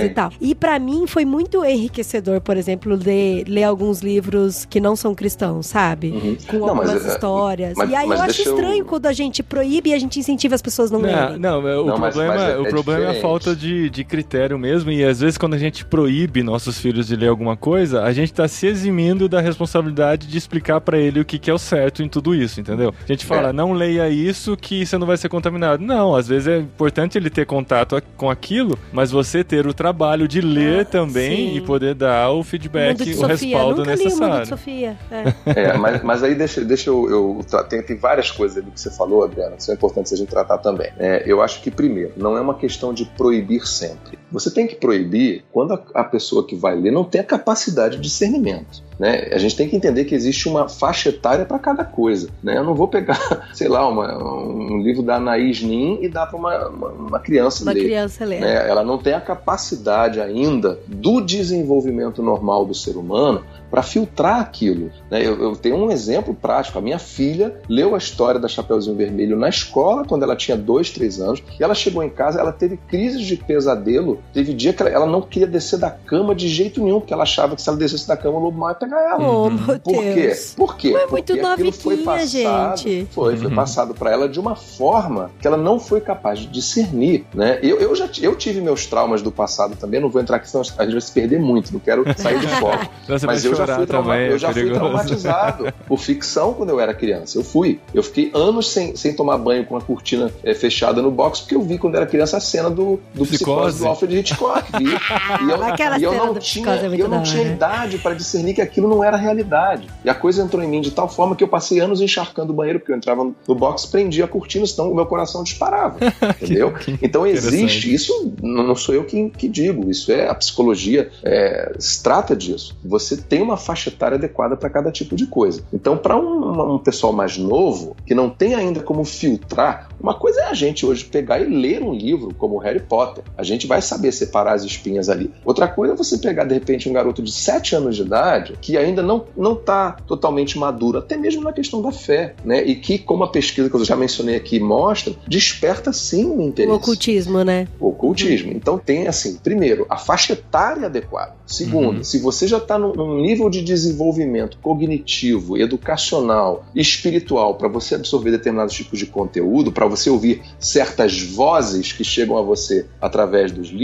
e tal. E pra mim foi muito enriquecedor, por exemplo, ler, ler alguns livros que não são cristãos, sabe? Uhum. Com Não, mas, algumas é, histórias. mas- e aí mas eu acho deixa eu- estranho quando a gente proíbe e a gente incentiva as pessoas a não Não, lerem. não, é, o Não, mas- problema, mas é- o é problema é a diferente. falta de, de critério mesmo. E às vezes, quando a gente proíbe nossos filhos de ler alguma coisa, a gente tá se eximindo da responsabilidade de explicar pra ele o que, que é o certo em tudo isso, entendeu? A gente fala, É. não leia isso que você não vai ser contaminado. Não, às vezes é importante ele ter contato com aquilo, mas você ter o trabalho de ler Ah, também sim. e poder dar o Mundo feedback, de o Sofia. respaldo Nunca li o Mundo de necessário. Sofia. É. *laughs* É, mas, mas aí deixa, deixa eu. eu tra- tem, tem várias coisas ali que você falou, Adriana, que são importantes a gente tratar também. É, eu acho que, primeiro, não é uma questão de proibir sempre. Você tem que proibir quando a, pessoa que vai ler não tem a capacidade de discernimento. Né? A gente tem que entender que existe uma faixa etária para cada coisa. Né? Eu não vou pegar, *laughs* sei lá, uma- um livro da Anaís Nin e dar para uma, uma, uma criança Uma ler criança lê. né? Ela não tem a capacidade ainda do desenvolvimento normal do ser humano para filtrar aquilo. né? Eu, eu tenho um exemplo prático. A minha filha leu a história da Chapeuzinho Vermelho na escola quando ela tinha dois, três anos. E ela chegou em casa, ela teve crises de pesadelo. Teve dia que ela, ela não queria descer da cama de jeito nenhum, porque ela achava que se ela descesse da cama, o lobo mau ia pegar ela. Oh, meu Por quê? Deus. Por quê? Mas é muito Porque aquilo foi passado, gente. Foi, foi Uhum. passado para ela de uma forma que ela não foi capaz de discernir, né? Eu, eu já eu tive meus traumas do passado também, não vou entrar aqui, senão a gente vai se perder muito, não quero sair do *laughs* foco. Mas eu já, fui, trauma- também, eu é já fui traumatizado *laughs* por ficção quando eu era criança. Eu fui. Eu fiquei anos sem, sem tomar banho com a cortina eh, fechada no box, porque eu vi quando era criança a cena do, do Psicose. psicose do Alfred Hitchcock. Vi. E eu, *laughs* Aquela e eu não tinha, é eu não tinha idade para discernir que aquilo não era realidade. E a coisa entrou em mim de tal forma que eu passei anos encharcando o banheiro, porque eu entrava no box, prendia a cortina, senão o meu coração disparava. *laughs* *laughs* Entendeu? Então existe, isso não sou eu que, que digo, isso é a psicologia, é, se trata disso. Você tem uma faixa etária adequada para cada tipo de coisa. Então, para um, um pessoal mais novo, que não tem ainda como filtrar, uma coisa é a gente hoje pegar e ler um livro como Harry Potter. A gente vai saber separar as espinhas ali. Outra coisa é você pegar, de repente, um garoto de 7 anos de idade que ainda não não está totalmente maduro, até mesmo na questão da fé, né? E que, como a pesquisa que eu já mencionei aqui mostra, desperta sim um O interesse ocultismo, né? o ocultismo. Então tem assim, primeiro, a faixa etária adequada. Segundo, Uhum. se você já está num, num nível de desenvolvimento cognitivo, educacional, espiritual para você absorver determinados tipos de conteúdo, para você ouvir certas vozes que chegam a você através dos livros,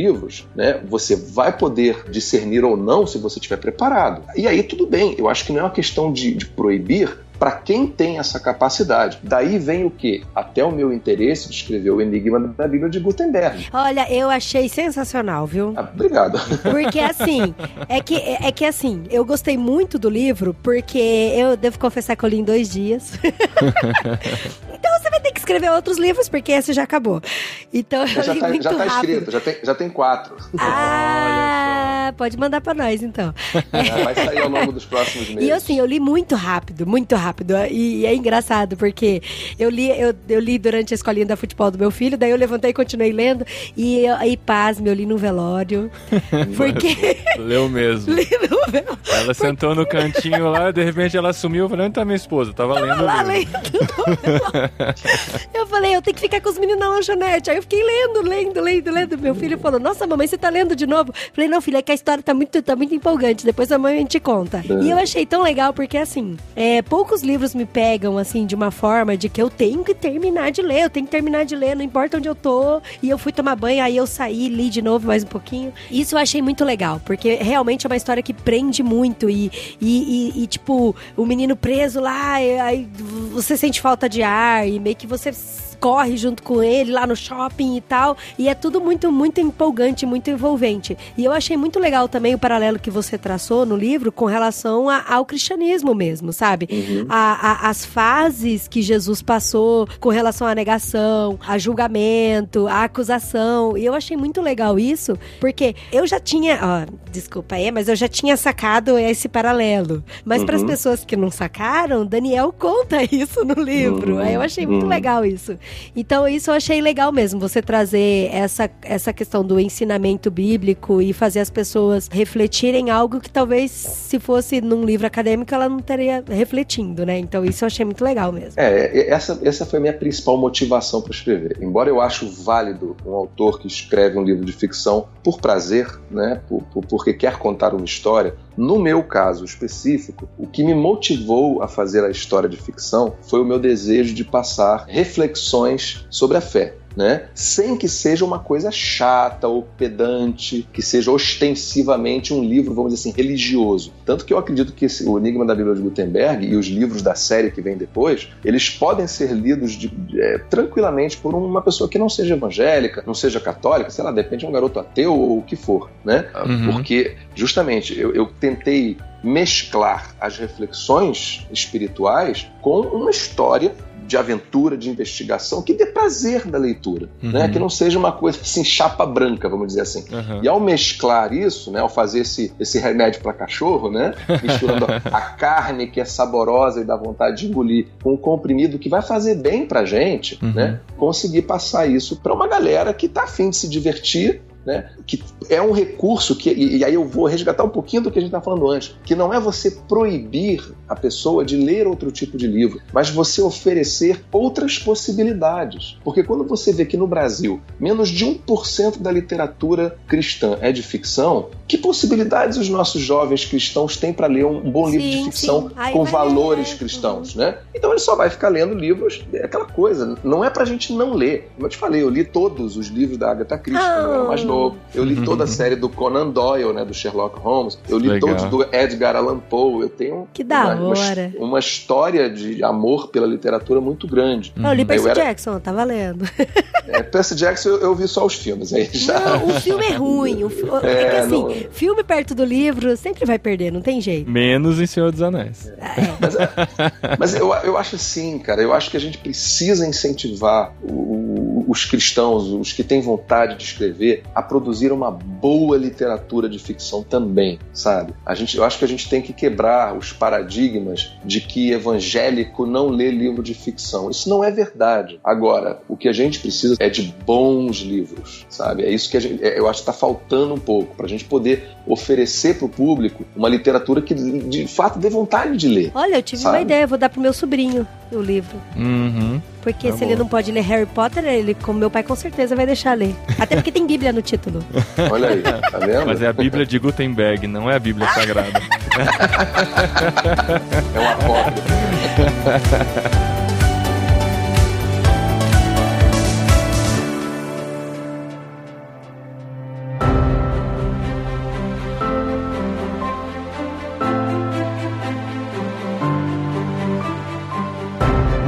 né? Você vai poder discernir ou não se você estiver preparado. E aí tudo bem. Eu acho que não é uma questão de, de proibir para quem tem essa capacidade. Daí vem o que? Até o meu interesse de escrever o Enigma da Bíblia de Gutenberg. Olha, eu achei sensacional, viu? Ah, obrigado. Porque assim, é que, é que assim, eu gostei muito do livro, porque eu devo confessar que eu li em dois dias. *laughs* escrever outros livros, porque esse já acabou. Então eu Já li tá, muito já tá rápido. escrito, já tem, já tem quatro. Ah, pode mandar pra nós então. *laughs* É, vai sair ao longo dos próximos meses. E assim, eu li muito rápido, muito rápido. E, e é engraçado, porque eu li, eu, eu li durante a escolinha da futebol do meu filho, daí eu levantei e continuei lendo. E aí, pasme, eu li no velório. *laughs* Porque. *laughs* Leu mesmo. li no velório. Ela sentou no cantinho lá, de repente ela sumiu. Eu falei, onde tá minha esposa? Tava lendo lá lendo. eu falei, eu tenho que ficar com os meninos na lanchonete. Aí eu fiquei lendo, lendo, lendo, lendo. Meu filho falou, nossa, mamãe, você tá lendo de novo? Eu falei, não, filho, é que a história tá muito, tá muito empolgante. Depois a mãe te conta. E eu achei tão legal, porque assim, é, poucos livros me pegam, assim, de uma forma de que eu tenho que terminar de ler, eu tenho que terminar de ler, não importa onde eu tô. E eu fui tomar banho, aí eu saí, li de novo mais um pouquinho. Isso eu achei muito legal, porque realmente é uma história que prende muito. E, e, e- e, tipo, o menino preso lá, aí você sente falta de ar, e meio que você corre junto com ele lá no shopping e tal. E é tudo muito, muito empolgante, muito envolvente. E eu achei muito legal também o paralelo que você traçou no livro com relação a, ao cristianismo mesmo, sabe? Uhum. A, a, as fases que Jesus passou com relação à negação, a julgamento, a acusação. E eu achei muito legal isso, porque eu já tinha, ó, desculpa aí, mas eu já tinha sacado esse paralelo. Mas uhum. para as pessoas que não sacaram, Daniel conta *laughs* isso no livro. Uhum. Eu achei muito uhum. legal isso. Então, isso eu achei legal mesmo, você trazer essa, essa questão do ensinamento bíblico e fazer as pessoas refletirem algo que talvez, se fosse num livro acadêmico, ela não estaria refletindo, né? Então, isso eu achei muito legal mesmo. É, essa, essa foi a minha principal motivação para escrever. Embora eu acho válido um autor que escreve um livro de ficção por prazer, né? Por, por, porque quer contar uma história, no meu caso específico, o que me motivou a fazer a história de ficção foi o meu desejo de passar reflexões sobre a fé né? Sem que seja uma coisa chata ou pedante, que seja ostensivamente um livro, vamos dizer assim, religioso. Tanto que eu acredito que esse, o Enigma da Bíblia de Gutenberg e os livros da série que vem depois, eles podem ser lidos de, é, tranquilamente por uma pessoa que não seja evangélica, não seja católica, sei lá, depende de um garoto ateu ou o que for, né? Uhum. Porque, justamente, eu, eu tentei mesclar as reflexões espirituais com uma história de aventura, de investigação, que dê prazer da leitura, uhum. né? que não seja uma coisa assim, chapa branca, vamos dizer assim. Uhum. E ao mesclar isso, né, ao fazer esse, esse remédio para cachorro, né, misturando *laughs* a carne que é saborosa e dá vontade de engolir com o comprimido que vai fazer bem pra gente, uhum. né, conseguir passar isso para uma galera que tá afim de se divertir né? que é um recurso que, e, aí eu vou resgatar um pouquinho do que a gente está falando antes, que não é você proibir a pessoa de ler outro tipo de livro, mas você oferecer outras possibilidades. Porque quando você vê que no Brasil menos de 1% da literatura cristã é de ficção, que possibilidades os nossos jovens cristãos têm para ler um bom livro sim, de ficção com valores cristãos, uhum. né? Então ele só vai ficar lendo livros, é aquela coisa, não é para a gente não ler. Como eu te falei, eu li todos os livros da Agatha Christie quando eu era mais Eu li toda a uhum. série do Conan Doyle, né, do Sherlock Holmes. Eu li Legal. todos do Edgar Allan Poe. Eu tenho que da uma, hora. Uma, uma, história de amor pela literatura muito grande. Não, eu li Percy eu era... Jackson, tá valendo. *laughs* É, Percy Jackson eu, eu, vi só os filmes aí já. Não, o filme é ruim. O fi... é, é que assim, não... filme perto do livro sempre vai perder, não tem jeito. Menos em Senhor dos Anéis. É. Mas, é, mas eu, eu acho assim, cara, eu acho que a gente precisa incentivar o, os cristãos, os que têm vontade de escrever, a produzir uma boa literatura de ficção também, sabe? A gente, eu acho que a gente tem que quebrar os paradigmas de que evangélico não lê livro de ficção. Isso não é verdade. Agora, o que a gente precisa é de bons livros, sabe? É isso que gente, é, eu acho que está faltando um pouco para a gente poder oferecer para o público uma literatura que de fato dê vontade de ler. Olha, eu tive sabe? uma ideia, vou dar pro meu sobrinho o livro. Uhum. Porque tá se bom. ele não pode ler Harry Potter, ele, como meu pai, com certeza vai deixar ler. Até porque tem Bíblia no título. *laughs* Olha aí, tá *laughs* vendo? Mas é a Bíblia de Gutenberg, não é a Bíblia Sagrada. *laughs* é uma cópia.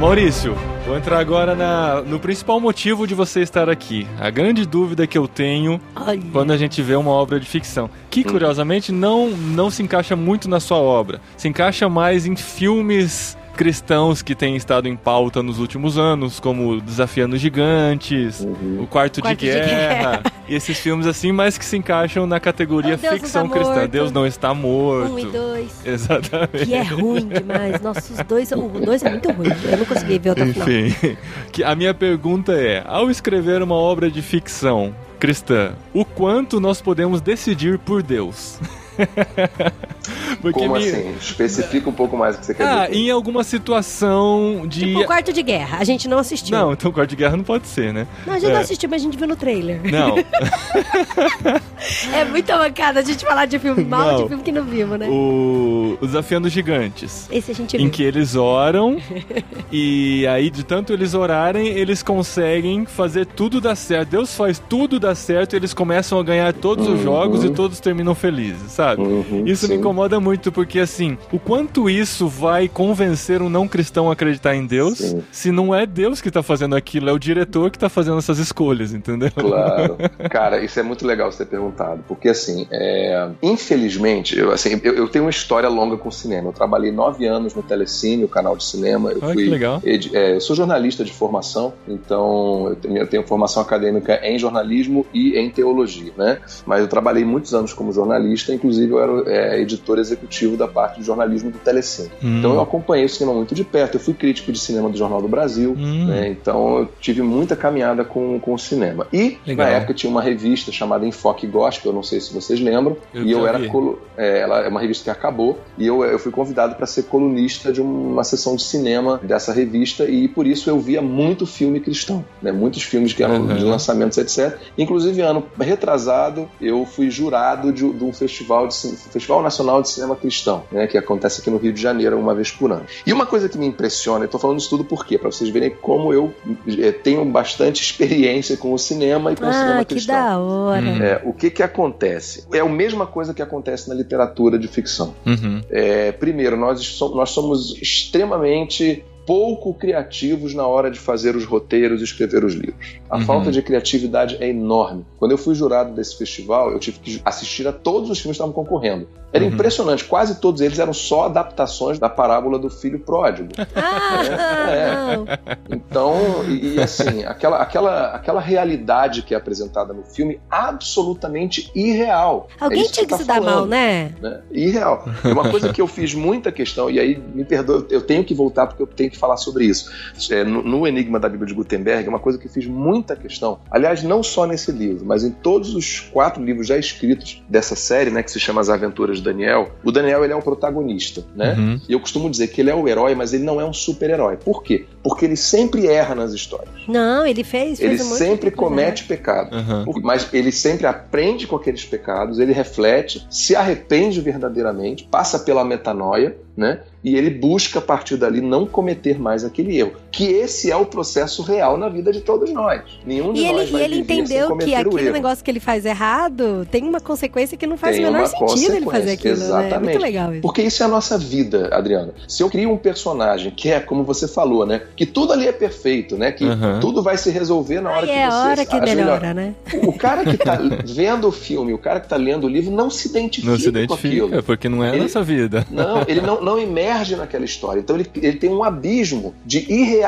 Maurício, vou entrar agora na, no principal motivo de você estar aqui. A grande dúvida que eu tenho Olha. quando a gente vê uma obra de ficção. Que, curiosamente, não, não se encaixa muito na sua obra. Se encaixa mais em filmes cristãos que têm estado em pauta nos últimos anos, como Desafiando Gigantes, uhum. O Quarto, Quarto de, Guerra, de, Guerra, *laughs* e esses filmes assim, mas que se encaixam na categoria ficção tá cristã. Morto. Deus não está morto. Um e dois. *laughs* Exatamente. Que é ruim demais. Nossa, os dois, o dois é muito ruim. Eu não consegui ver outra Enfim, que a minha pergunta é, ao escrever uma obra de ficção cristã, o quanto nós podemos decidir por Deus? *laughs* *laughs* Porque Como me... assim? Especifica um pouco mais o que você quer ah, dizer. em alguma situação de. Tipo quarto de guerra. A gente não assistiu. Não, então quarto de guerra não pode ser, né? Não, a gente é. não assistiu, mas a gente viu no trailer. Não. *laughs* é muito mancada a gente falar de filme mal não. de filme que não vimos, né? O, o Desafiando Gigantes. Esse a gente viu. Em que eles oram *laughs* e aí, de tanto eles orarem, eles conseguem fazer tudo dar certo. Deus faz tudo dar certo e eles começam a ganhar todos uhum. os jogos e todos terminam felizes, sabe? Uhum, Isso sim. me incomoda muito porque, assim, o quanto isso vai convencer um não cristão a acreditar em Deus, Sim. se não é Deus que tá fazendo aquilo, é o diretor que tá fazendo essas escolhas, entendeu? Claro. *laughs* Cara, isso é muito legal você ter perguntado, porque, assim, é... infelizmente, eu, assim, eu, eu, tenho uma história longa com cinema. Eu trabalhei nove anos no Telecine, o canal de cinema. Eu fui, que legal. Ed... É, eu sou jornalista de formação, então eu tenho, eu tenho formação acadêmica em jornalismo e em teologia, né? Mas eu trabalhei muitos anos como jornalista, inclusive eu era é, editor executivo da parte de jornalismo do Telecine. Hum. Então eu acompanhei o cinema muito de perto. Eu fui crítico de cinema do Jornal do Brasil, hum. né? então eu tive muita caminhada com, com o cinema. E Legal. na época tinha uma revista chamada Enfoque Gospel, eu não sei se vocês lembram, eu e eu era colo... é, ela é uma revista que acabou e eu, eu fui convidado para ser colunista de uma sessão de cinema dessa revista e por isso eu via muito filme cristão, né? Muitos filmes que eram uhum. de lançamentos, etc. Inclusive ano retrasado eu fui jurado de, de um festival de Festival Nacional de Cinema Cristão, né? Que acontece aqui no Rio de Janeiro uma vez por ano. E uma coisa que me impressiona, eu tô falando isso tudo por quê? Para vocês verem como eu é, tenho bastante experiência com o cinema e com ah, o cinema cristão. Que da hora. Hum. É, o que que acontece? É a mesma coisa que acontece na literatura de ficção. Uhum. É, primeiro, nós, nós somos extremamente pouco criativos na hora de fazer os roteiros e escrever os livros. A uhum. falta de criatividade é enorme. Quando eu fui jurado desse festival, eu tive que assistir a todos os filmes que estavam concorrendo. Era uhum. impressionante, quase todos eles eram só adaptações da parábola do filho pródigo. *laughs* Ah, é, é. Então, e, e, assim, aquela, aquela, aquela realidade que é apresentada no filme, absolutamente irreal. Alguém é tinha que, que se tá dar mal, né? né? Irreal. E uma coisa que eu fiz muita questão, e aí me perdoe, eu tenho que voltar porque eu tenho que falar sobre isso. É, no, no, Enigma da Bíblia de Gutenberg, é uma coisa que fiz muita questão. Aliás, não só nesse livro, mas em todos os quatro livros já escritos dessa série, né, que se chama As Aventuras Daniel, o Daniel ele é um protagonista, né? Uhum. E eu costumo dizer que ele é o herói, mas ele não é um super-herói. Por quê? Porque ele sempre erra nas histórias. Não, ele fez. fez ele um sempre comete pecado. Uhum. Mas ele sempre aprende com aqueles pecados, ele reflete, se arrepende verdadeiramente, passa pela metanoia, né? E ele busca a partir dali não cometer mais aquele erro. Que esse é o processo real na vida de todos nós. Nenhum de e nós ele, vai E ele entendeu que aquele negócio que ele faz errado tem uma consequência que não faz tem o menor sentido ele fazer aquilo. Exatamente. Né? É muito legal isso. Porque isso é a nossa vida, Adriana. Se eu crio um personagem que é, como você falou, né? Que tudo ali é perfeito, né? Que uhum. tudo vai se resolver na hora Aí que é você... É a hora que melhora, melhor. né? O cara que tá *laughs* vendo o filme, o cara que tá lendo o livro, não se identifica Não se identifica, porque não é a ele, nossa vida. Não, ele não, não emerge naquela história. Então ele, ele tem um abismo de irrealidade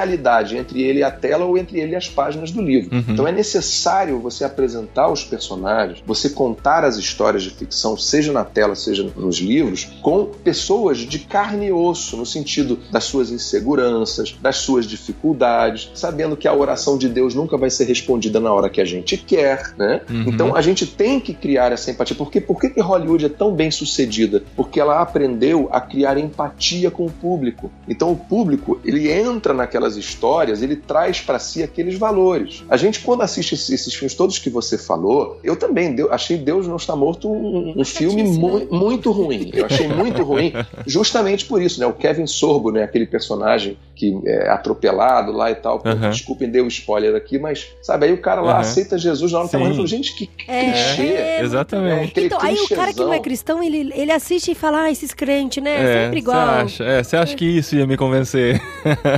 entre ele e a tela ou entre ele e as páginas do livro. Uhum. Então é necessário você apresentar os personagens, você contar as histórias de ficção, seja na tela, seja nos livros, com pessoas de carne e osso, no sentido das suas inseguranças, das suas dificuldades, sabendo que a oração de Deus nunca vai ser respondida na hora que a gente quer, né? Uhum. Então a gente tem que criar essa empatia. Porque por que Hollywood é tão bem sucedida? Porque ela aprendeu a criar empatia com o público. Então o público, ele entra naquelas histórias, ele traz para si aqueles valores. A gente quando assiste esses, esses, filmes todos que você falou, eu também deu, achei Deus não está morto um, um filme mu muito ruim. Eu achei muito ruim, justamente por isso, né? O Kevin Sorbo, né, aquele personagem que é atropelado lá e tal. Uhum. Desculpem, dei o um spoiler aqui, mas sabe, aí o cara lá uhum. aceita Jesus na hora que tá morrendo. Gente, que é, clichê. É, exatamente. então, aí o cara que não é cristão, ele, ele assiste e fala, ah, esses crentes, né? É, sempre igual. Você acha, é, você acha que isso ia me convencer?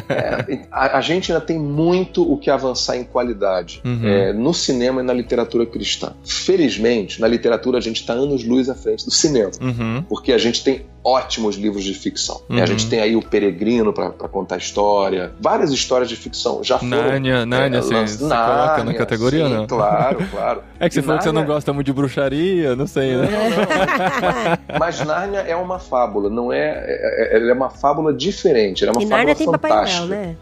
É, a, a, gente ainda tem muito o que avançar em qualidade uhum. é, no cinema e na literatura cristã. Felizmente, na literatura a gente está anos-luz à frente do cinema, uhum. porque a gente tem ótimos livros de ficção. Uhum. A gente tem aí o Peregrino para contar história, várias histórias de ficção já foram. Nárnia, Nárnia, é, você, você coloca na categoria sim, não? Claro, *laughs* claro. É que você e falou Nárnia... que você não gosta muito de bruxaria, não sei, né? Não, não. *laughs* Mas Nárnia é uma fábula, não é, é, é, ela é uma fábula diferente, ela é uma e fábula Nárnia tem fantástica. Papai Noel, né?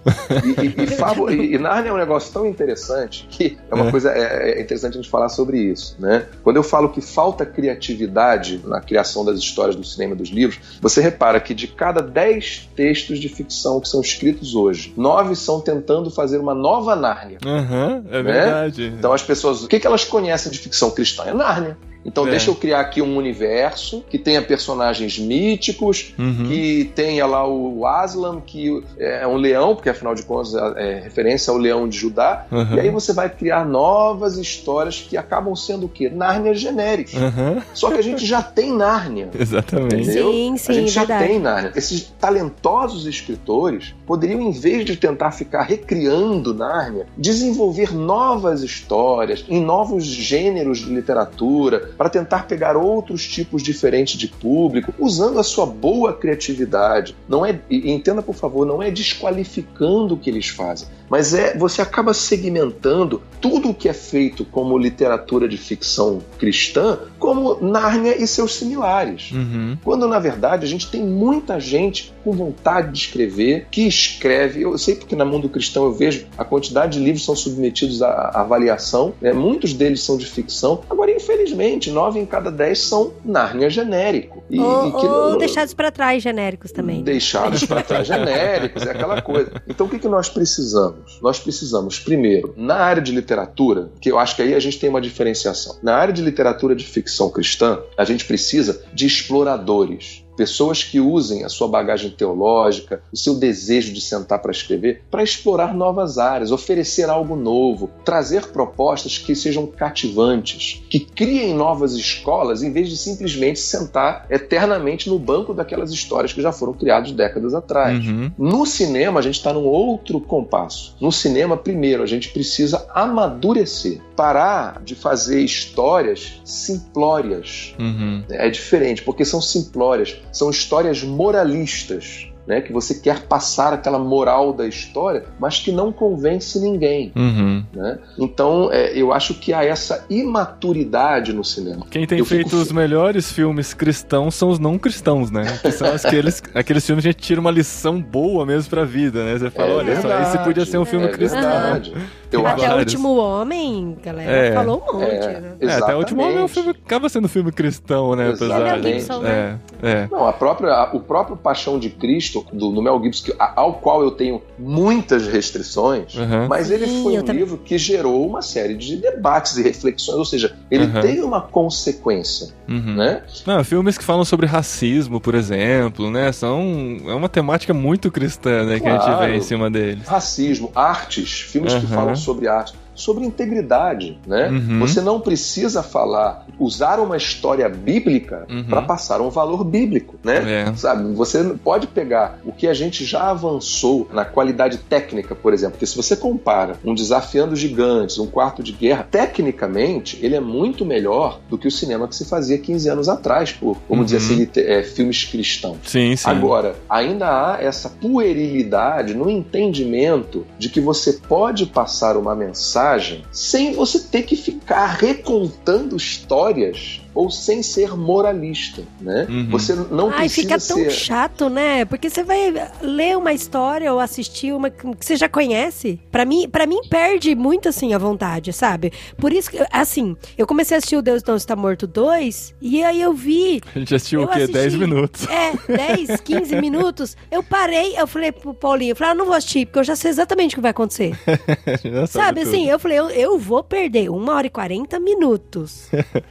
E, e, e, fábula, e, e Nárnia é um negócio tão interessante que é uma é. coisa é, é interessante a gente falar sobre isso, né? Quando eu falo que falta criatividade na criação das histórias do cinema e dos livros, você repara que de cada dez textos de ficção que são escritos hoje, nove são tentando fazer uma nova Nárnia. Uhum, é né? verdade. Então as pessoas, o que, que elas conhecem de ficção cristã? É Nárnia. Então É. deixa eu criar aqui um universo que tenha personagens míticos, Uhum. que tenha lá o Aslan, que é um leão, porque afinal de contas é referência ao leão de Judá. Uhum. E aí você vai criar novas histórias que acabam sendo o quê? Nárnia genéricos. Uhum. Só que a gente já tem Nárnia. *laughs* Exatamente. Entendeu? Sim, sim, a gente já tem Nárnia. Esses talentosos escritores poderiam, em vez de tentar ficar recriando Nárnia, desenvolver novas histórias em novos gêneros de literatura para tentar pegar outros tipos diferentes de público, usando a sua boa criatividade. Não é, entenda por favor, não é desqualificando o que eles fazem, mas é você acaba segmentando tudo o que é feito como literatura de ficção cristã como Nárnia e seus similares. Uhum. Quando na verdade a gente tem muita gente com vontade de escrever, que escreve. Eu sei porque no mundo cristão eu vejo a quantidade de livros que são submetidos à à avaliação, né? muitos deles são de ficção. Agora, infelizmente, nove em cada dez são Nárnia genérico. E, ou e que ou deixados pra trás, genéricos também. deixados para trás genéricos, é aquela coisa. Então o que, que nós precisamos? Nós precisamos, primeiro, na área de literatura, que eu acho que aí a gente tem uma diferenciação. Na área de literatura de ficção cristã, a gente precisa de exploradores. Pessoas que usem a sua bagagem teológica, o seu desejo de sentar para escrever, para explorar novas áreas, oferecer algo novo, trazer propostas que sejam cativantes, que criem novas escolas, em vez de simplesmente sentar eternamente no banco daquelas histórias que já foram criadas décadas atrás. Uhum. No cinema, a gente está num outro compasso. No cinema, primeiro, a gente precisa amadurecer, parar de fazer histórias simplórias. Uhum. É diferente, porque são simplórias, são histórias moralistas. Né, que você quer passar aquela moral da história, mas que não convence ninguém. Uhum. né? Então, é, eu acho que há essa imaturidade no cinema. Quem tem Eu fico feito os melhores filmes cristãos são os não cristãos, né? Que são *laughs* aqueles, aqueles filmes que a gente tira uma lição boa mesmo pra vida, né? Você fala, É olha, verdade, esse podia ser um filme é cristão. verdade. *laughs* Eu Até acho o último homem, galera, É. falou um monte, É. né? É, até o último homem é um Exatamente. filme, acaba sendo um filme cristão, né? Apesar Mel de- Gibson, é, né? é. Não, a própria, a- o próprio Paixão de Cristo, do, do Mel Gibson, que- ao qual eu tenho muitas restrições, Uhum. mas ele Sim, foi um também. livro que gerou uma série de debates e reflexões, ou seja, ele Uhum. teve uma consequência, Uhum. né? Não, filmes que falam sobre racismo, por exemplo, né? São. É uma temática muito cristã, né? Que a gente Claro. vê em cima deles. Racismo, artes, filmes que falam sobre arte, sobre integridade, né? Uhum. Você não precisa falar, usar uma história bíblica Uhum. para passar um valor bíblico, né? É. Sabe, você pode pegar o que a gente já avançou na qualidade técnica, por exemplo, porque se você compara um Desafiando Gigantes, um Quarto de Guerra, tecnicamente ele é muito melhor do que o cinema que se fazia 15 anos atrás, por, vamos Uhum. dizer assim, é, filmes cristãos. Sim, sim. Agora, ainda há essa puerilidade no entendimento de que você pode passar uma mensagem sem você ter que ficar recontando histórias ou sem ser moralista, né? Uhum. Você não Ai, precisa fica tão ser chato, né? Porque você vai ler uma história ou assistir uma que você já conhece. Pra mim, para mim perde muito assim a vontade, sabe? Por isso que assim, eu comecei a assistir o Deus Não Está Morto 2 e aí eu vi *laughs* A gente assistiu Eu o quê? assisti. 10 minutos. É, 10, 15 *laughs* minutos. Eu parei, eu falei pro Paulinho, eu falei, ah, não vou assistir, porque eu já sei exatamente o que vai acontecer. *laughs* Sabe tudo. assim, eu falei, eu, eu vou perder uma hora e 40 minutos.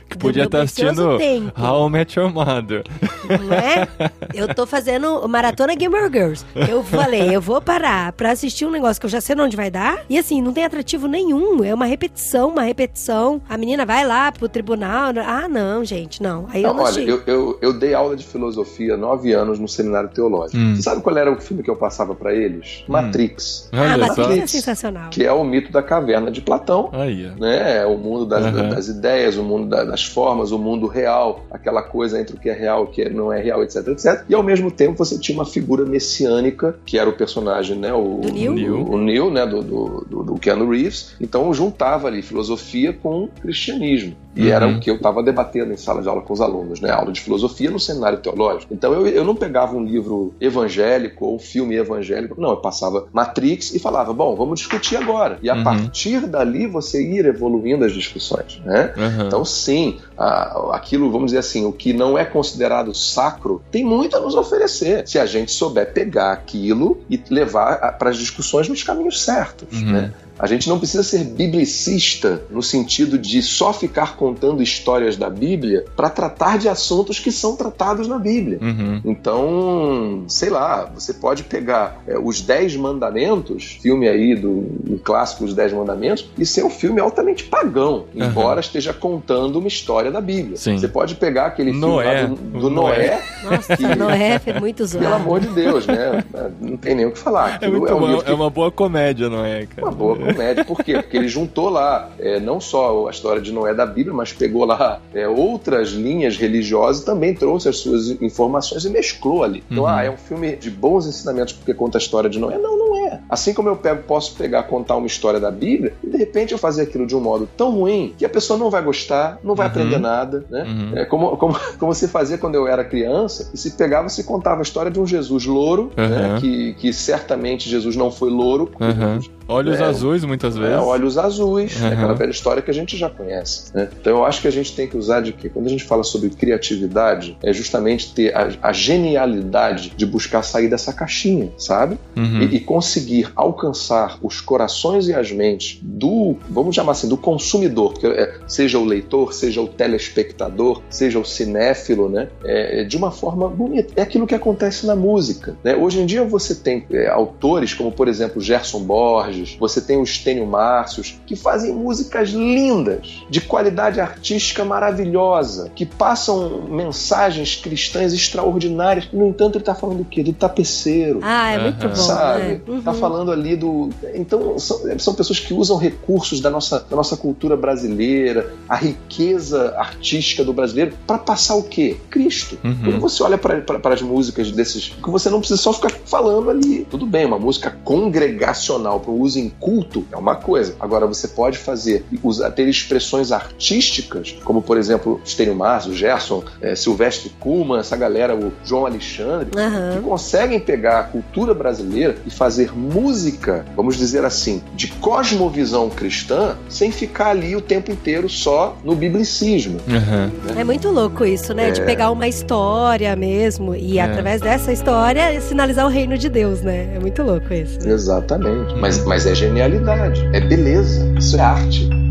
Que podia estar assistindo tempo. How I Met Your Mother. Não é? Eu tô fazendo maratona Gamer Girls. Eu falei, eu vou parar pra assistir um negócio que eu já sei onde vai dar. E assim, não tem atrativo nenhum. É uma repetição, uma repetição. A menina vai lá pro tribunal. Ah, não, gente, não. Aí eu Não, não olha, eu, eu, eu dei aula de filosofia nove anos no seminário teológico. Hum. Você sabe qual era o filme que eu passava para eles? Matrix, Ah, só. isso é sensacional. que é o mito da caverna de Platão. Aí, ó. né? É O mundo das, Aham. das ideias, o mundo da- das formas, o mundo real, aquela coisa entre o que é real e o que não é real, etc, etc. E ao mesmo tempo você tinha uma figura messiânica, que era o personagem, né? O Do Neo? O, o Neo, né? Do, do, do, do Keanu Reeves. Então juntava ali filosofia com cristianismo. E Uhum. era o que eu estava debatendo em sala de aula com os alunos, né? Aula de filosofia no seminário teológico. Então eu, eu não pegava um livro evangélico ou um filme evangélico, não, eu passava Matrix e falava, bom, vamos discutir agora. E a Uhum. partir dali você ir evoluindo as discussões, né? Aham. Então, sim, a- aquilo, vamos dizer assim, o que não é considerado sacro, tem muito a nos oferecer. Se a gente souber pegar aquilo e levar para as discussões nos caminhos certos, Uhum. né? A gente não precisa ser biblicista no sentido de só ficar contando histórias da Bíblia para tratar de assuntos que são tratados na Bíblia. Uhum. Então, sei lá, você pode pegar é, os Dez Mandamentos, filme aí do, do clássico Os Dez Mandamentos, e ser um filme altamente pagão, Uhum. embora esteja contando uma história da Bíblia. Sim. Você pode pegar aquele Noé. filme lá do, do Noé. Noé, Nossa, que- *laughs* Noé foi muito pelo zoado. amor de Deus, né? Não tem nem o que falar. É, muito um bom, livro que é uma boa comédia, não é, cara? uma boa comédia. Por quê? Porque ele juntou lá é, não só a história de Noé da Bíblia, mas pegou lá é, outras linhas religiosas e também trouxe as suas informações e mesclou ali. Então, Uhum. ah, é um filme de bons ensinamentos porque conta a história de Noé. Não, não é. Assim como eu pego, posso pegar, contar uma história da Bíblia e de repente eu fazer aquilo de um modo tão ruim que a pessoa não vai gostar, não vai Uhum. aprender nada, né? Uhum. É como, como, como se fazia quando eu era criança, e se pegava, se contava a história de um Jesus louro, né? Uhum. que, que certamente Jesus não foi louro, porque Uhum. Olhos É, azuis, muitas vezes. é, olhos azuis, Uhum. é aquela velha história que a gente já conhece. né? Então eu acho que a gente tem que usar de quê? Quando a gente fala sobre criatividade, é justamente ter a, a genialidade de buscar sair dessa caixinha, sabe? Uhum. E, e conseguir alcançar os corações e as mentes do, vamos chamar assim, do consumidor, porque, é, seja o leitor, seja o telespectador, seja o cinéfilo, né? É, de uma forma bonita. É aquilo que acontece na música. Né? Hoje em dia você tem é, autores como, por exemplo, Gerson Borges, você tem o Estênio Márcios, que fazem músicas lindas, de qualidade artística maravilhosa, que passam mensagens cristãs extraordinárias. No entanto, ele está falando do quê? Do tapeceiro Ah, é muito bom, sabe? né? Uhum. Tá falando ali do. Então, são, são pessoas que usam recursos da nossa, da nossa cultura brasileira, a riqueza artística do brasileiro, para passar o quê? Cristo. Uhum. Quando você olha para as músicas desses. que você não precisa só ficar falando ali. Tudo bem, uma música congregacional para o uso em culto é uma coisa. Agora, você pode fazer, usar, ter expressões artísticas, como por exemplo, Estênio Márcio, Gerson, eh, Silvestre Kuhlmann, essa galera, o João Alexandre, que Aham. conseguem pegar a cultura brasileira e fazer música, vamos dizer assim, de cosmovisão cristã, sem ficar ali o tempo inteiro só no biblicismo. Uhum. É muito louco isso, né? De pegar uma história mesmo e, É. através dessa história, sinalizar o reino de Deus, né? É muito louco isso. Exatamente. Mas, mas é genialidade, é beleza, isso é arte.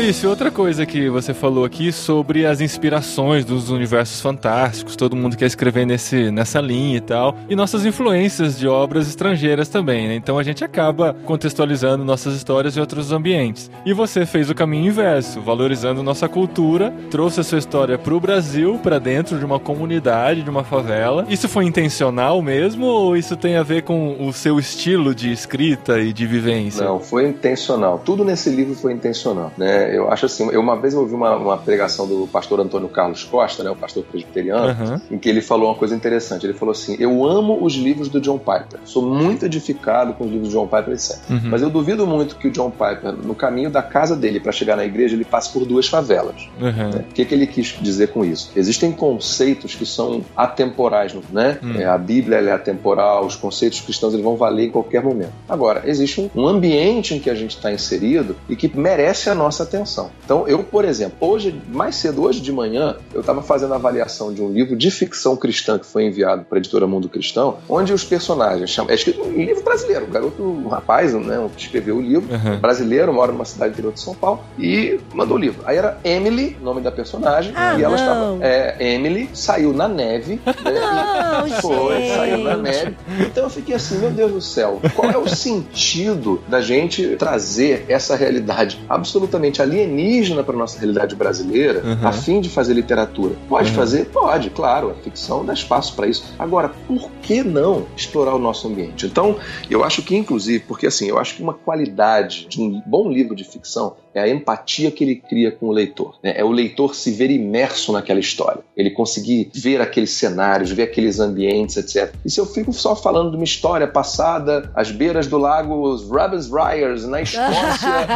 Maurício, outra coisa que você falou aqui sobre as inspirações dos universos fantásticos, todo mundo quer escrever nesse, nessa linha e tal, e nossas influências de obras estrangeiras também, né? Então a gente acaba contextualizando nossas histórias em outros ambientes. E você fez o caminho inverso, valorizando nossa cultura, trouxe a sua história pro Brasil, para dentro de uma comunidade, de uma favela. Isso foi intencional mesmo ou isso tem a ver com o seu estilo de escrita e de vivência? Não, foi intencional. Tudo nesse livro foi intencional. Né? Eu acho assim, eu uma vez eu ouvi uma, uma pregação do pastor Antônio Carlos Costa, né, o pastor presbiteriano, Aham. em que ele falou uma coisa interessante. Ele falou assim: Eu amo os livros do John Piper. Sou muito edificado com os livros do John Piper, etc. Uhum. Mas eu duvido muito que o John Piper, no caminho da casa dele para chegar na igreja, ele passe por duas favelas. Uhum. O que, que ele quis dizer com isso? Existem conceitos que são atemporais, né? Hum. É, a Bíblia é atemporal, os conceitos cristãos eles vão valer em qualquer momento. Agora, existe um, um ambiente em que a gente está inserido e que merece a nossa atenção. Então, eu, por exemplo, hoje, mais cedo, hoje de manhã, eu estava fazendo a avaliação de um livro de ficção cristã que foi enviado para a editora Mundo Cristão, onde os personagens chamam, é escrito um livro brasileiro, um garoto, um rapaz, né, um que escreveu o livro, Uhum. brasileiro, mora numa cidade interior de São Paulo, e mandou o livro. Aí era Emily, nome da personagem, Ah, e ela não. estava. É, Emily saiu na neve. Né, *laughs* Não, e foi, gente. saiu na neve. Então eu fiquei assim, meu Deus do céu, qual é o sentido da gente trazer essa realidade absolutamente alienígena para nossa realidade brasileira, Uhum. a fim de fazer literatura? Pode Uhum. fazer? Pode, claro, a ficção dá espaço para isso. Agora, por que não explorar o nosso ambiente? Então, eu acho que, inclusive, porque assim, eu acho que uma qualidade de um bom livro de ficção é a empatia que ele cria com o leitor. Né? É o leitor se ver imerso naquela história. Ele conseguir ver aqueles cenários, ver aqueles ambientes, etc. E se eu fico só falando de uma história passada às beiras do lago Ravensbriars, na Escócia,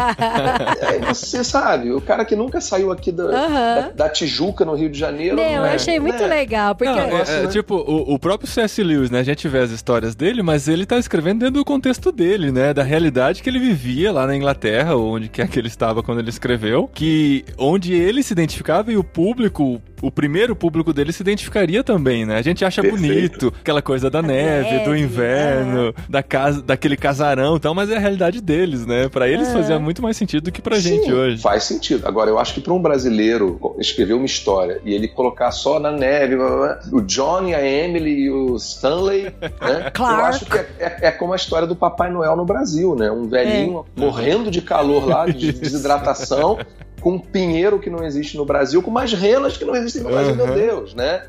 aí *laughs* você sabe, o cara que nunca saiu aqui da, da, da Tijuca, no Rio de Janeiro. Não, eu achei muito né? legal, porque... Não, é, é, né? tipo, o, o próprio C.S. Lewis, né? A gente vê as histórias dele, mas ele tá escrevendo dentro do contexto dele, né? Da realidade que ele vivia lá na Inglaterra, ou onde quer que ele estava quando ele escreveu, que onde ele se identificava e o público, o primeiro público dele se identificaria também, né? A gente acha Perfeito. bonito aquela coisa da neve, do inverno, da casa, daquele casarão e tal, mas é a realidade deles, né? Pra eles Aham. fazia muito mais sentido do que pra gente Sim, hoje. Faz sentido. Agora, eu acho que para um brasileiro escrever uma história e ele colocar só na neve, blá, blá, blá, o Johnny, a Emily e o Stanley, *laughs* né? Clark. Eu acho que é, é- é como a história do Papai Noel no Brasil, né? Um velhinho morrendo de calor lá, de *laughs* desidratação. Com um pinheiro que não existe no Brasil, com umas renas que não existem no Brasil, meu Uhum. Deus, né?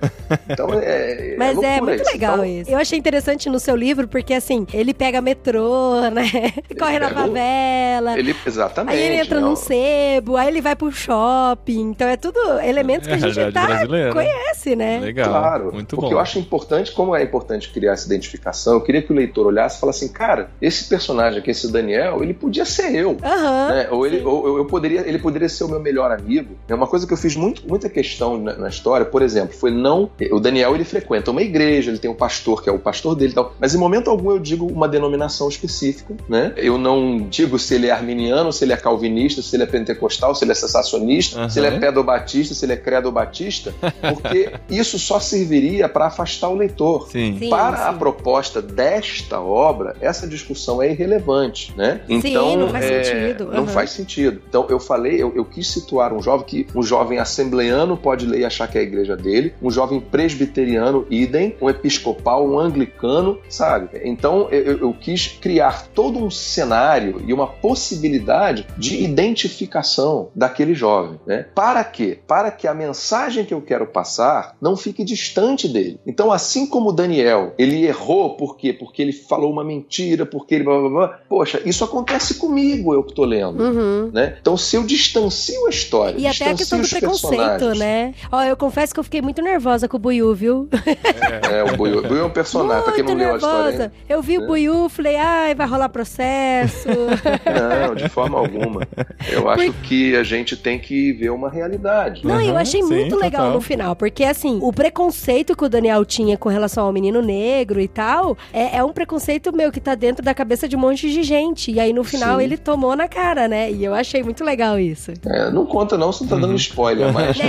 Então é. *laughs* Mas é, loucura muito legal Então, isso. Eu achei interessante no seu livro, porque assim, ele pega metrô, né? *laughs* Corre na favela. Ele, exatamente. Aí ele entra né? num sebo, aí ele vai pro shopping. Então é tudo elementos que É a a gente realidade tá, brasileira. conhece, né? Legal. Claro, muito porque bom. eu acho importante, como é importante criar essa identificação, eu queria que o leitor olhasse e falasse assim, cara, esse personagem aqui, esse Daniel, ele podia ser eu. Aham. né? Ou, ele, ou eu- eu poderia, ele poderia ser o meu melhor amigo. É uma coisa que eu fiz muito, muita questão na, na história, por exemplo, foi não. O Daniel ele frequenta uma igreja, ele tem um pastor que é o pastor dele e tal, mas em momento algum eu digo uma denominação específica, né? Eu não digo se ele é arminiano, se ele é calvinista, se ele é pentecostal, se ele é sensacionista, Aham. se ele é pedobatista, se ele é credobatista, *laughs* porque isso só serviria para afastar o leitor. Sim. Sim, Para a sim. proposta desta obra, essa discussão é irrelevante, né? Então, não faz é, sentido, Não aham. faz sentido. Então, eu falei, eu, eu quis situar um jovem que um jovem assembleano pode ler e achar que é a igreja dele, um jovem presbiteriano, idem, um episcopal, um anglicano, sabe? Então, eu, eu- quis criar todo um cenário e uma possibilidade de identificação daquele jovem, né? Para quê? Para que a mensagem que eu quero passar não fique distante dele. Então, assim como o Daniel, ele errou por quê? Porque ele falou uma mentira, porque ele blá blá blá. Poxa, isso acontece comigo, eu que tô lendo. Uhum. Né? Então, se eu distancio a história, E até a questão do preconceito, né? Ó, eu confesso que eu fiquei muito nervosa com o Buiu, viu? É, o Buiu, Buiu é um personagem, pra quem não muito leu a história nervosa. ainda. Eu vi o É. Buiu, falei, ai, vai rolar processo. Não, de forma alguma. Eu acho que a gente tem que ver uma realidade. Não, eu Uhum, achei sim, muito legal total. no final, porque assim, o preconceito que o Daniel tinha com relação ao menino negro e tal, é, é um preconceito meu que tá dentro da cabeça de um monte de gente. E aí no final Sim. ele tomou na cara, né? E eu achei muito legal isso. É, não conta não, você não tá dando *laughs* spoiler, mas... Né,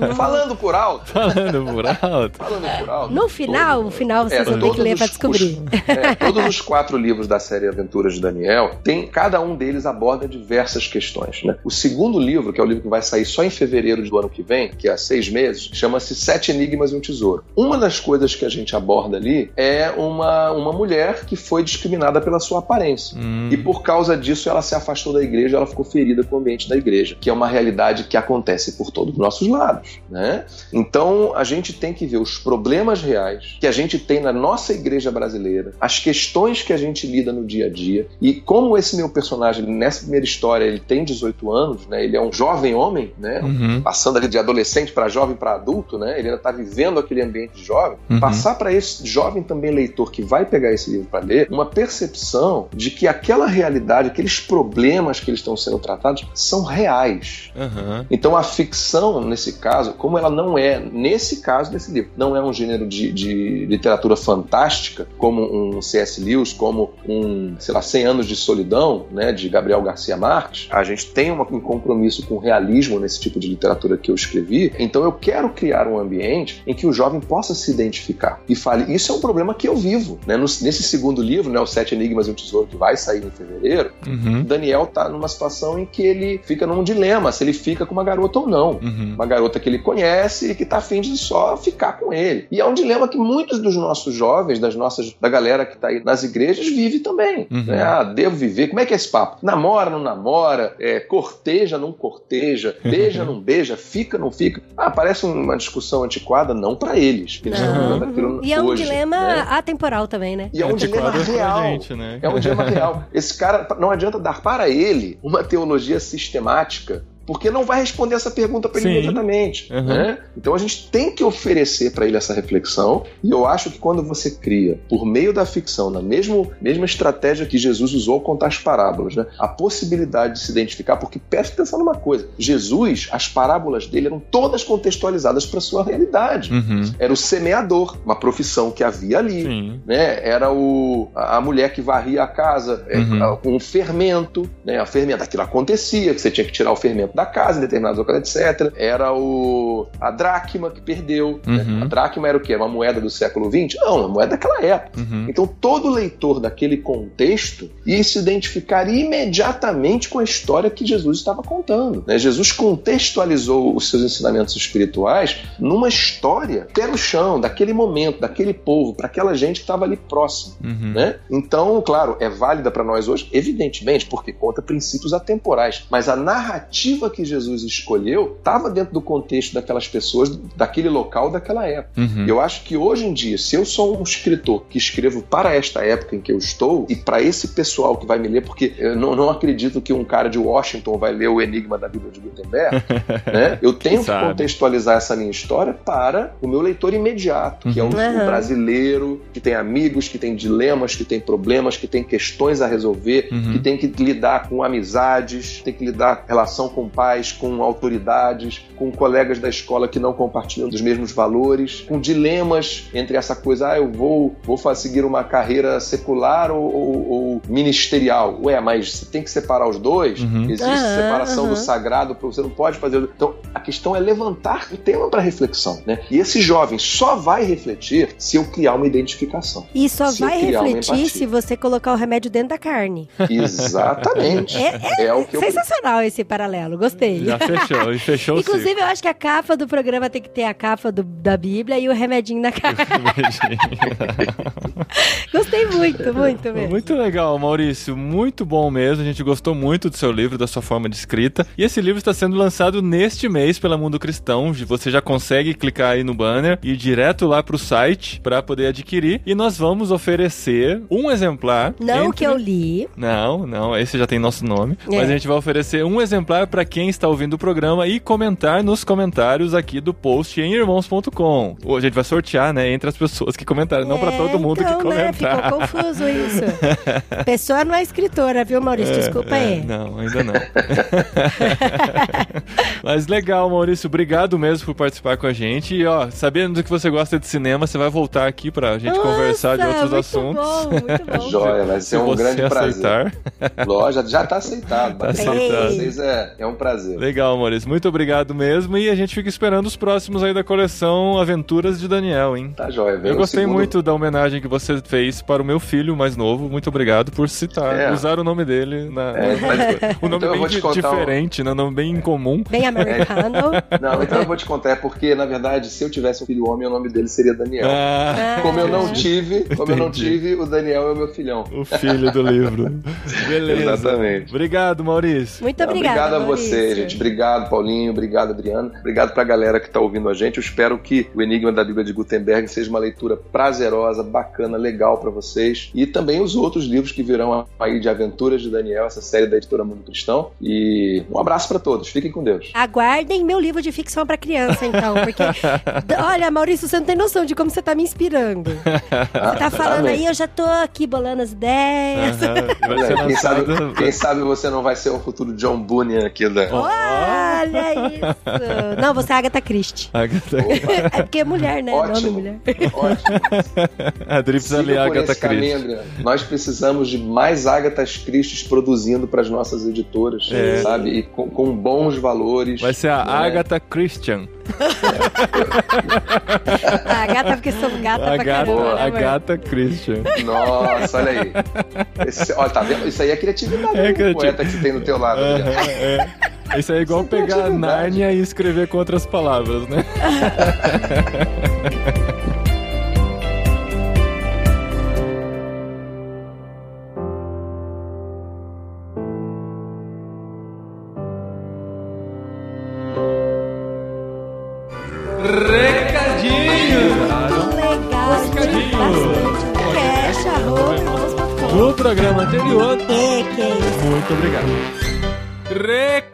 no- no- Falando por alto, Falando por *laughs* alto. falando por alto. No final, todo- o final você É, só tem todos que ler pra os- descobrir. os- é, todos os quatro livros da série Aventuras de Daniel, tem, cada um deles aborda diversas questões. Né? O segundo livro, que é o livro que vai sair só em fevereiro do ano que vem, que é há seis meses, chama-se Sete Enigmas e um Tesouro. Uma das coisas que a gente aborda ali é uma, uma mulher que foi discriminada pela sua aparência. Hum. E por causa disso ela se afastou da igreja, ela ficou ferida com o ambiente da igreja, que é uma realidade que acontece por todos os nossos lados, né? Então a gente tem que ver os problemas reais que a gente tem na nossa igreja brasileira, as questões que a gente lida no dia a dia e como esse meu personagem nessa primeira história ele tem 18 anos, né? Ele é um jovem homem, né? Uhum. Passando ali de adolescente para jovem para adulto, né? Ele ainda está vivendo aquele ambiente de jovem. Uhum. Passar para esse jovem também leitor que vai pegar esse livro para ler, uma percepção de que aquela realidade, aqueles problemas que eles estão sendo tratados são reais. Uhum. Então a ficção, nesse caso, como ela não é, nesse caso desse livro, não é um gênero de, de literatura fantástica, como um C.S. Lewis, como um, sei lá, 100 anos de solidão, né, de Gabriel Garcia Marques, a gente tem uma- um compromisso com o realismo nesse tipo de literatura que eu escrevi, então eu quero criar um ambiente em que o jovem possa se identificar e fale, isso é um problema que eu vivo. Né? No- nesse segundo livro, né, o Sete Enigmas e um Tesouro, que vai sair em fevereiro, Uhum. Daniel tá numa situação em que ele fica num dilema, se ele fica com uma garota ou não. Uhum. Uma garota que ele conhece e que tá afim de só ficar com ele. E é um dilema que muitos dos nossos jovens, das nossas, da galera que tá aí nas igrejas, vive também. Uhum. né? Ah, devo viver. Como é que é esse papo? Namora, não namora? É, corteja, não corteja? Beija, *laughs* não beija? Fica, não fica? Ah, parece uma discussão antiquada não para eles, eles aquilo E é um hoje, dilema né? atemporal também, né? E é um dilema real. gente, né? É um dilema real. Esse cara, não adianta dar para ele uma teologia sistemática, busca porque não vai responder essa pergunta para ele Sim. imediatamente. Uhum. né? Então a gente tem que oferecer para ele essa reflexão, e eu acho que quando você cria, por meio da ficção, na mesmo, mesma estratégia que Jesus usou ao contar as parábolas, né? a possibilidade de se identificar, porque preste atenção numa coisa: Jesus, as parábolas dele eram todas contextualizadas para sua realidade. Uhum. Era o semeador, uma profissão que havia ali né? Era o, a mulher que varria a casa é, Uhum. com fermento, né? A fermento, aquilo acontecia, que você tinha que tirar o fermento da casa em determinadas ocasiões, etc. Era o a dracma que perdeu. né? Uhum. A dracma era o quê? Uma moeda do século XX? Não, uma moeda daquela época. Uhum. Então todo leitor daquele contexto ia se identificar imediatamente com a história que Jesus estava contando. né? Jesus contextualizou os seus ensinamentos espirituais numa história pé no chão, daquele momento, daquele povo, para aquela gente que estava ali próximo. Uhum. Né? Então, claro, é válida para nós hoje, evidentemente, porque conta princípios atemporais. Mas a narrativa que Jesus escolheu estava dentro do contexto daquelas pessoas, daquele local, daquela época. Uhum. Eu acho que hoje em dia, se eu sou um escritor que escrevo para esta época em que eu estou e para esse pessoal que vai me ler, porque eu não, não acredito que um cara de Washington vai ler o Enigma da Bíblia de Gutenberg, *laughs* né? Eu tenho que sabe? contextualizar essa minha história para o meu leitor imediato, que é o, Uhum. o Aham. brasileiro, que tem amigos, que tem dilemas, que tem problemas, que tem questões a resolver, Uhum. que tem que lidar com amizades, tem que lidar com relação com pais, com autoridades, com colegas da escola que não compartilham dos mesmos valores, com dilemas entre essa coisa, ah, eu vou, vou seguir uma carreira secular ou, ou- ou ministerial. Ué, mas você tem que separar os dois? Uhum. Existe separação do aham. sagrado, você não pode fazer. Então, a questão é levantar o tema para reflexão, né? E esse jovem só vai refletir se eu criar uma identificação. E só Se eu vai refletir se você colocar o remédio dentro da carne. Exatamente. *laughs* É, É o que eu Sensacional esse paralelo, gostei. Já fechou, e fechou o Inclusive, eu acho que a capa do programa tem que ter a capa do- da Bíblia e o remedinho na carne. *laughs* *laughs* Gostei muito, muito mesmo. Muito legal, Maurício. Muito bom mesmo. A gente gostou muito do seu livro, da sua forma de escrita. E esse livro está sendo lançado neste mês pela Mundo Cristão. Você já consegue clicar aí no banner e ir direto lá pro site para poder adquirir. E nós vamos oferecer um exemplar. Não entre- que eu li. Não, não, esse já tem nosso nome. É. Mas a gente vai oferecer um exemplar para quem está ouvindo o programa e comentar nos comentários aqui do post em irmãos.com. Ou a gente vai sortear, né, entre as pessoas que comentaram, não para É, todo mundo então, que né, comentar. ficou confuso isso. *laughs* Pessoa não é escritora, viu, Maurício? Desculpa É, aí. Não, ainda não. *laughs* Mas legal, Maurício. Obrigado mesmo por participar com a gente. E, ó, sabendo que você gosta de cinema, você vai voltar aqui pra gente Nossa, conversar de outros muito assuntos. Bom, muito bom. *laughs* Joia, vai Se ser um você grande prazer. aceitar. Lógico, já está aceitado. Tá aceitado. vocês é, é um prazer. Legal, Maurício. Muito obrigado mesmo. E a gente fica esperando os próximos aí da coleção Aventuras de Daniel, hein? Tá joia, vem Eu o gostei segundo- muito da homenagem que você fez para o meu filho mais novo. Muito obrigado por citar, É. usar o nome dele na. É, mas- o nome então bem vou te di- contar um- diferente, né? Nome bem incomum. Bem americano. Não, então eu vou te contar, é porque, na verdade, se eu tivesse um filho homem, o nome dele seria Daniel. Ah, Como eu não tive, como eu não tive, o Daniel é o meu filhão. o filho do livro. *laughs* Beleza. Exatamente. Obrigado, Maurício. Muito Não, obrigada. obrigado a Maurício. Você, gente. Obrigado, Paulinho. Obrigado, Adriano. Obrigado pra galera que tá ouvindo a gente. Eu espero que o Enigma da Bíblia de Gutenberg seja uma leitura prazerosa, bacana, legal pra vocês. E também os outros livros que virão aí de Aventuras de Daniel, essa série da editora Mundo Cristão. E um abraço pra todos. Fiquem com Deus. Aguardem meu livro de ficção pra criança, então. Porque, *laughs* olha, Maurício, você não tem noção de como você tá me inspirando. Você tá falando aí, eu já tô aqui bolando as ideias. Ser quem, sabe, quem sabe você não vai ser o futuro John Boone aqui Olha isso. Não, você é Agatha Christie. Agatha- É porque é mulher, né? Nome Ótimo. mulher. Ótimo. *laughs* A Dri precisa ler Siga a por Agatha Christie. Nós precisamos de mais Agatas Christies produzindo para as nossas editoras, É. sabe? E com, com bons valores. Vai ser a né? Agatha Christian. *laughs* A gata, porque sou gata A pra gata, caramba. né, a gata Christian. Nossa, olha aí. Esse, olha, tá vendo? Isso aí é criatividade É criativo. poeta que tem no teu lado. Adriano. Aham, é. Isso é igual Isso é pegar criatividade. Nárnia e escrever com outras palavras, né? *laughs* Muito obrigado.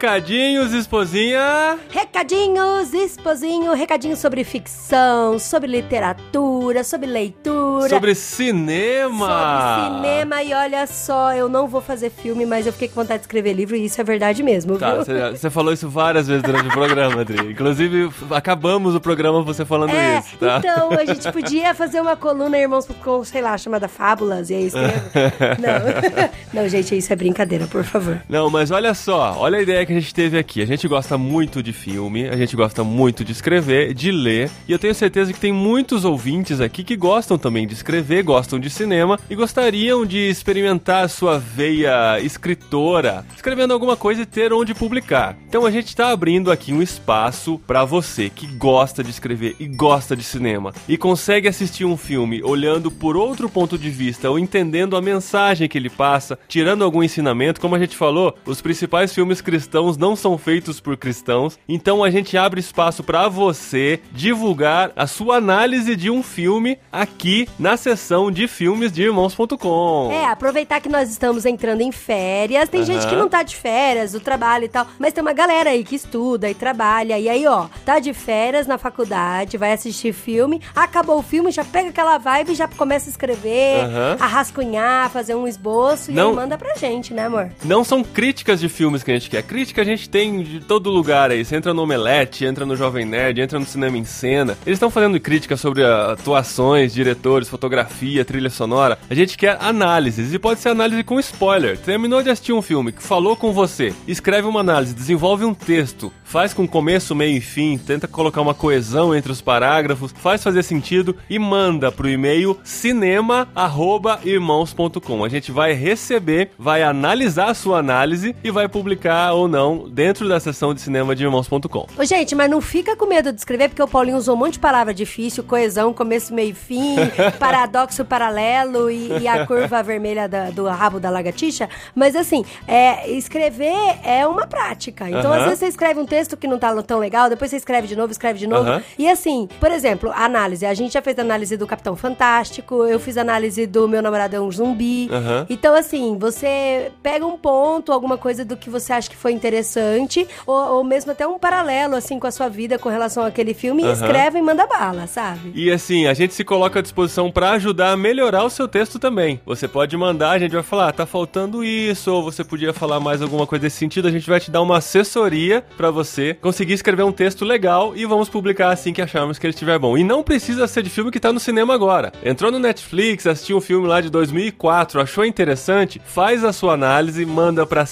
Recadinhos, esposinha! Recadinhos, esposinho, recadinhos sobre ficção, sobre literatura, sobre leitura. Sobre cinema! Sobre cinema, e olha só, eu não vou fazer filme, mas eu fiquei com vontade de escrever livro e isso é verdade mesmo, Tá, viu? você, falou isso várias vezes durante o programa, Adri. *laughs* Inclusive, acabamos o programa você falando É, isso, tá? então a gente podia fazer uma coluna Irmãos com, sei lá, chamada Fábulas, e aí escreve. *laughs* não. *laughs* não, gente, isso é brincadeira, por favor. Não, mas olha só, olha a ideia que a gente teve aqui. A gente gosta muito de filme, a gente gosta muito de escrever, de ler, e eu tenho certeza que tem muitos ouvintes aqui que gostam também de escrever, gostam de cinema e gostariam de experimentar sua veia escritora, escrevendo alguma coisa e ter onde publicar. Então a gente está abrindo aqui um espaço para você que gosta de escrever e gosta de cinema e consegue assistir um filme olhando por outro ponto de vista ou entendendo a mensagem que ele passa, tirando algum ensinamento, como a gente falou, os principais filmes cristãos não são feitos por cristãos, então a gente abre espaço para você divulgar a sua análise de um filme aqui na seção de filmes de irmãos.com. É, aproveitar que nós estamos entrando em férias. Tem gente que não tá de férias, do trabalho e tal, mas tem uma galera aí que estuda e trabalha. E aí, ó, tá de férias na faculdade, vai assistir filme, acabou o filme, já pega aquela vibe e já começa a escrever, Aham. a rascunhar, fazer um esboço e Não- manda pra gente, né, amor? Não são críticas de filmes que a gente quer. Crítica a gente tem de todo lugar aí. Você entra no Omelete, entra no Jovem Nerd, entra no Cinema em Cena. Eles estão fazendo críticas sobre atuações, diretores, fotografia, trilha sonora. A gente quer análises. E pode ser análise com spoiler. Terminou de assistir um filme que falou com você, escreve uma análise, desenvolve um texto, faz com começo, meio e fim, tenta colocar uma coesão entre os parágrafos, faz fazer sentido e manda pro e-mail cinema@irmãos.com. A gente vai receber, vai analisar a sua análise e vai publicar ou não dentro da seção de cinema de irmãos.com. Ô, gente, mas não fica com medo de escrever, porque o Paulinho usou um monte de palavra difícil, coesão, começo, meio e fim, *laughs* paradoxo paralelo e, e a curva vermelha da- do rabo da lagartixa. Mas assim, é, escrever é uma prática. Então, Aham. às vezes, você escreve um texto que não tá tão legal, depois você escreve de novo, escreve de novo. Aham. E assim, por exemplo, análise. A gente já fez análise do Capitão Fantástico, eu fiz análise do Meu Namorado é um Zumbi. Aham. Então, assim, você pega um ponto, alguma coisa do que você acha que foi interessante, ou, ou mesmo até um paralelo, assim, com a sua vida com relação àquele filme, Aham. escreve e manda bala, sabe? E assim, a gente se coloca à disposição para ajudar a melhorar o seu texto também. Você pode mandar, a gente vai falar, ah, tá faltando isso, ou você podia falar mais alguma coisa desse sentido, a gente vai te dar uma assessoria para você conseguir escrever um texto legal e vamos publicar assim que acharmos que ele estiver bom. E não precisa ser de filme que tá no cinema agora. Entrou no Netflix, assistiu um filme lá de 2004, achou interessante, faz a sua análise, manda para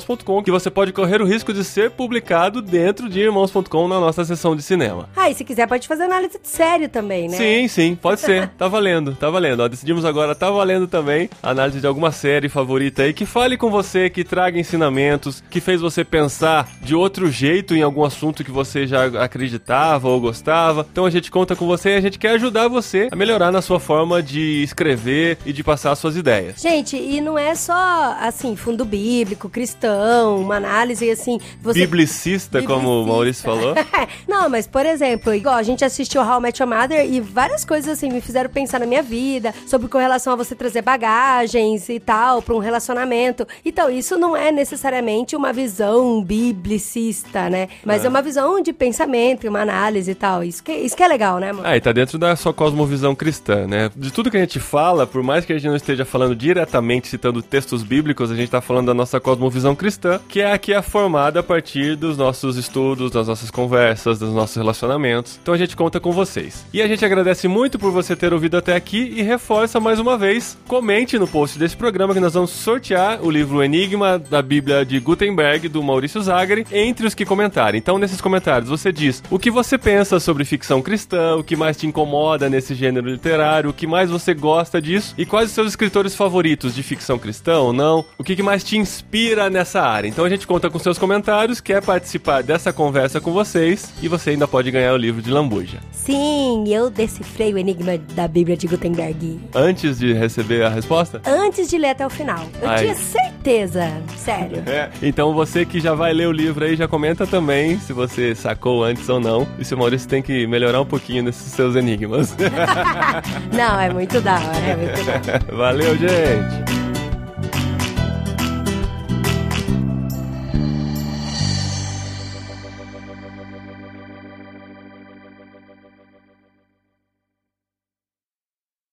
cinema@irmãos.com que você pode correr o risco de ser publicado dentro de irmãos.com na nossa seção de cinema. Ah, e se quiser pode fazer análise de série também, né? Sim, sim, pode ser. Tá valendo, tá valendo. Ó, decidimos agora, tá valendo também a análise de alguma série favorita aí que fale com você, que traga ensinamentos, que fez você pensar de outro jeito em algum assunto que você já acreditava ou gostava. Então a gente conta com você e a gente quer ajudar você a melhorar na sua forma de escrever e de passar suas ideias. Gente, e não é só, assim, fundo bíblico, cristão, uma análise, assim... Você... Biblicista, como o. Maurício falou. *laughs* não, mas por exemplo, igual a gente assistiu How I Met Your Mother e várias coisas assim me fizeram pensar na minha vida, sobre com relação a você trazer bagagens e tal para um relacionamento. Então, isso não é necessariamente uma visão biblicista, né? Mas é, uma visão de pensamento, uma análise e tal. Isso que, isso que é legal, né, amor? Ah, e tá dentro da sua cosmovisão cristã, né? De tudo que a gente fala, por mais que a gente não esteja falando diretamente citando textos bíblicos, a gente tá falando da nossa cosmovisão cristã, que é a que é formada a partir dos nossos estudos, das nossas conversas, dos nossos relacionamentos. Então a gente conta com vocês. E a gente agradece muito por você ter ouvido até aqui e reforça mais uma vez, comente no post desse programa que nós vamos sortear o livro Enigma da Bíblia de Gutenberg, do Maurício Zagari, entre os que comentarem. Então nesses comentários você diz o que você pensa sobre ficção cristã, o que mais te incomoda nesse gênero literário, o que mais você gosta disso e quais os seus escritores favoritos de ficção cristã ou não, o que mais te inspira nessa área. Então a gente conta com seus comentários, quer participar dessa conversa com vocês e você ainda pode ganhar o livro de Lambuja. Sim, Sim, eu decifrei o enigma da Bíblia de Gutenberg. Antes de receber a resposta? Antes de ler até o final. Eu Ai. tinha certeza, sério. *laughs* É. Então você que já vai ler o livro aí, já comenta também se você sacou antes ou não. E se o Maurício tem que melhorar um pouquinho nesses seus enigmas. *laughs* Não, é muito da hora, é muito da hora. Valeu, gente!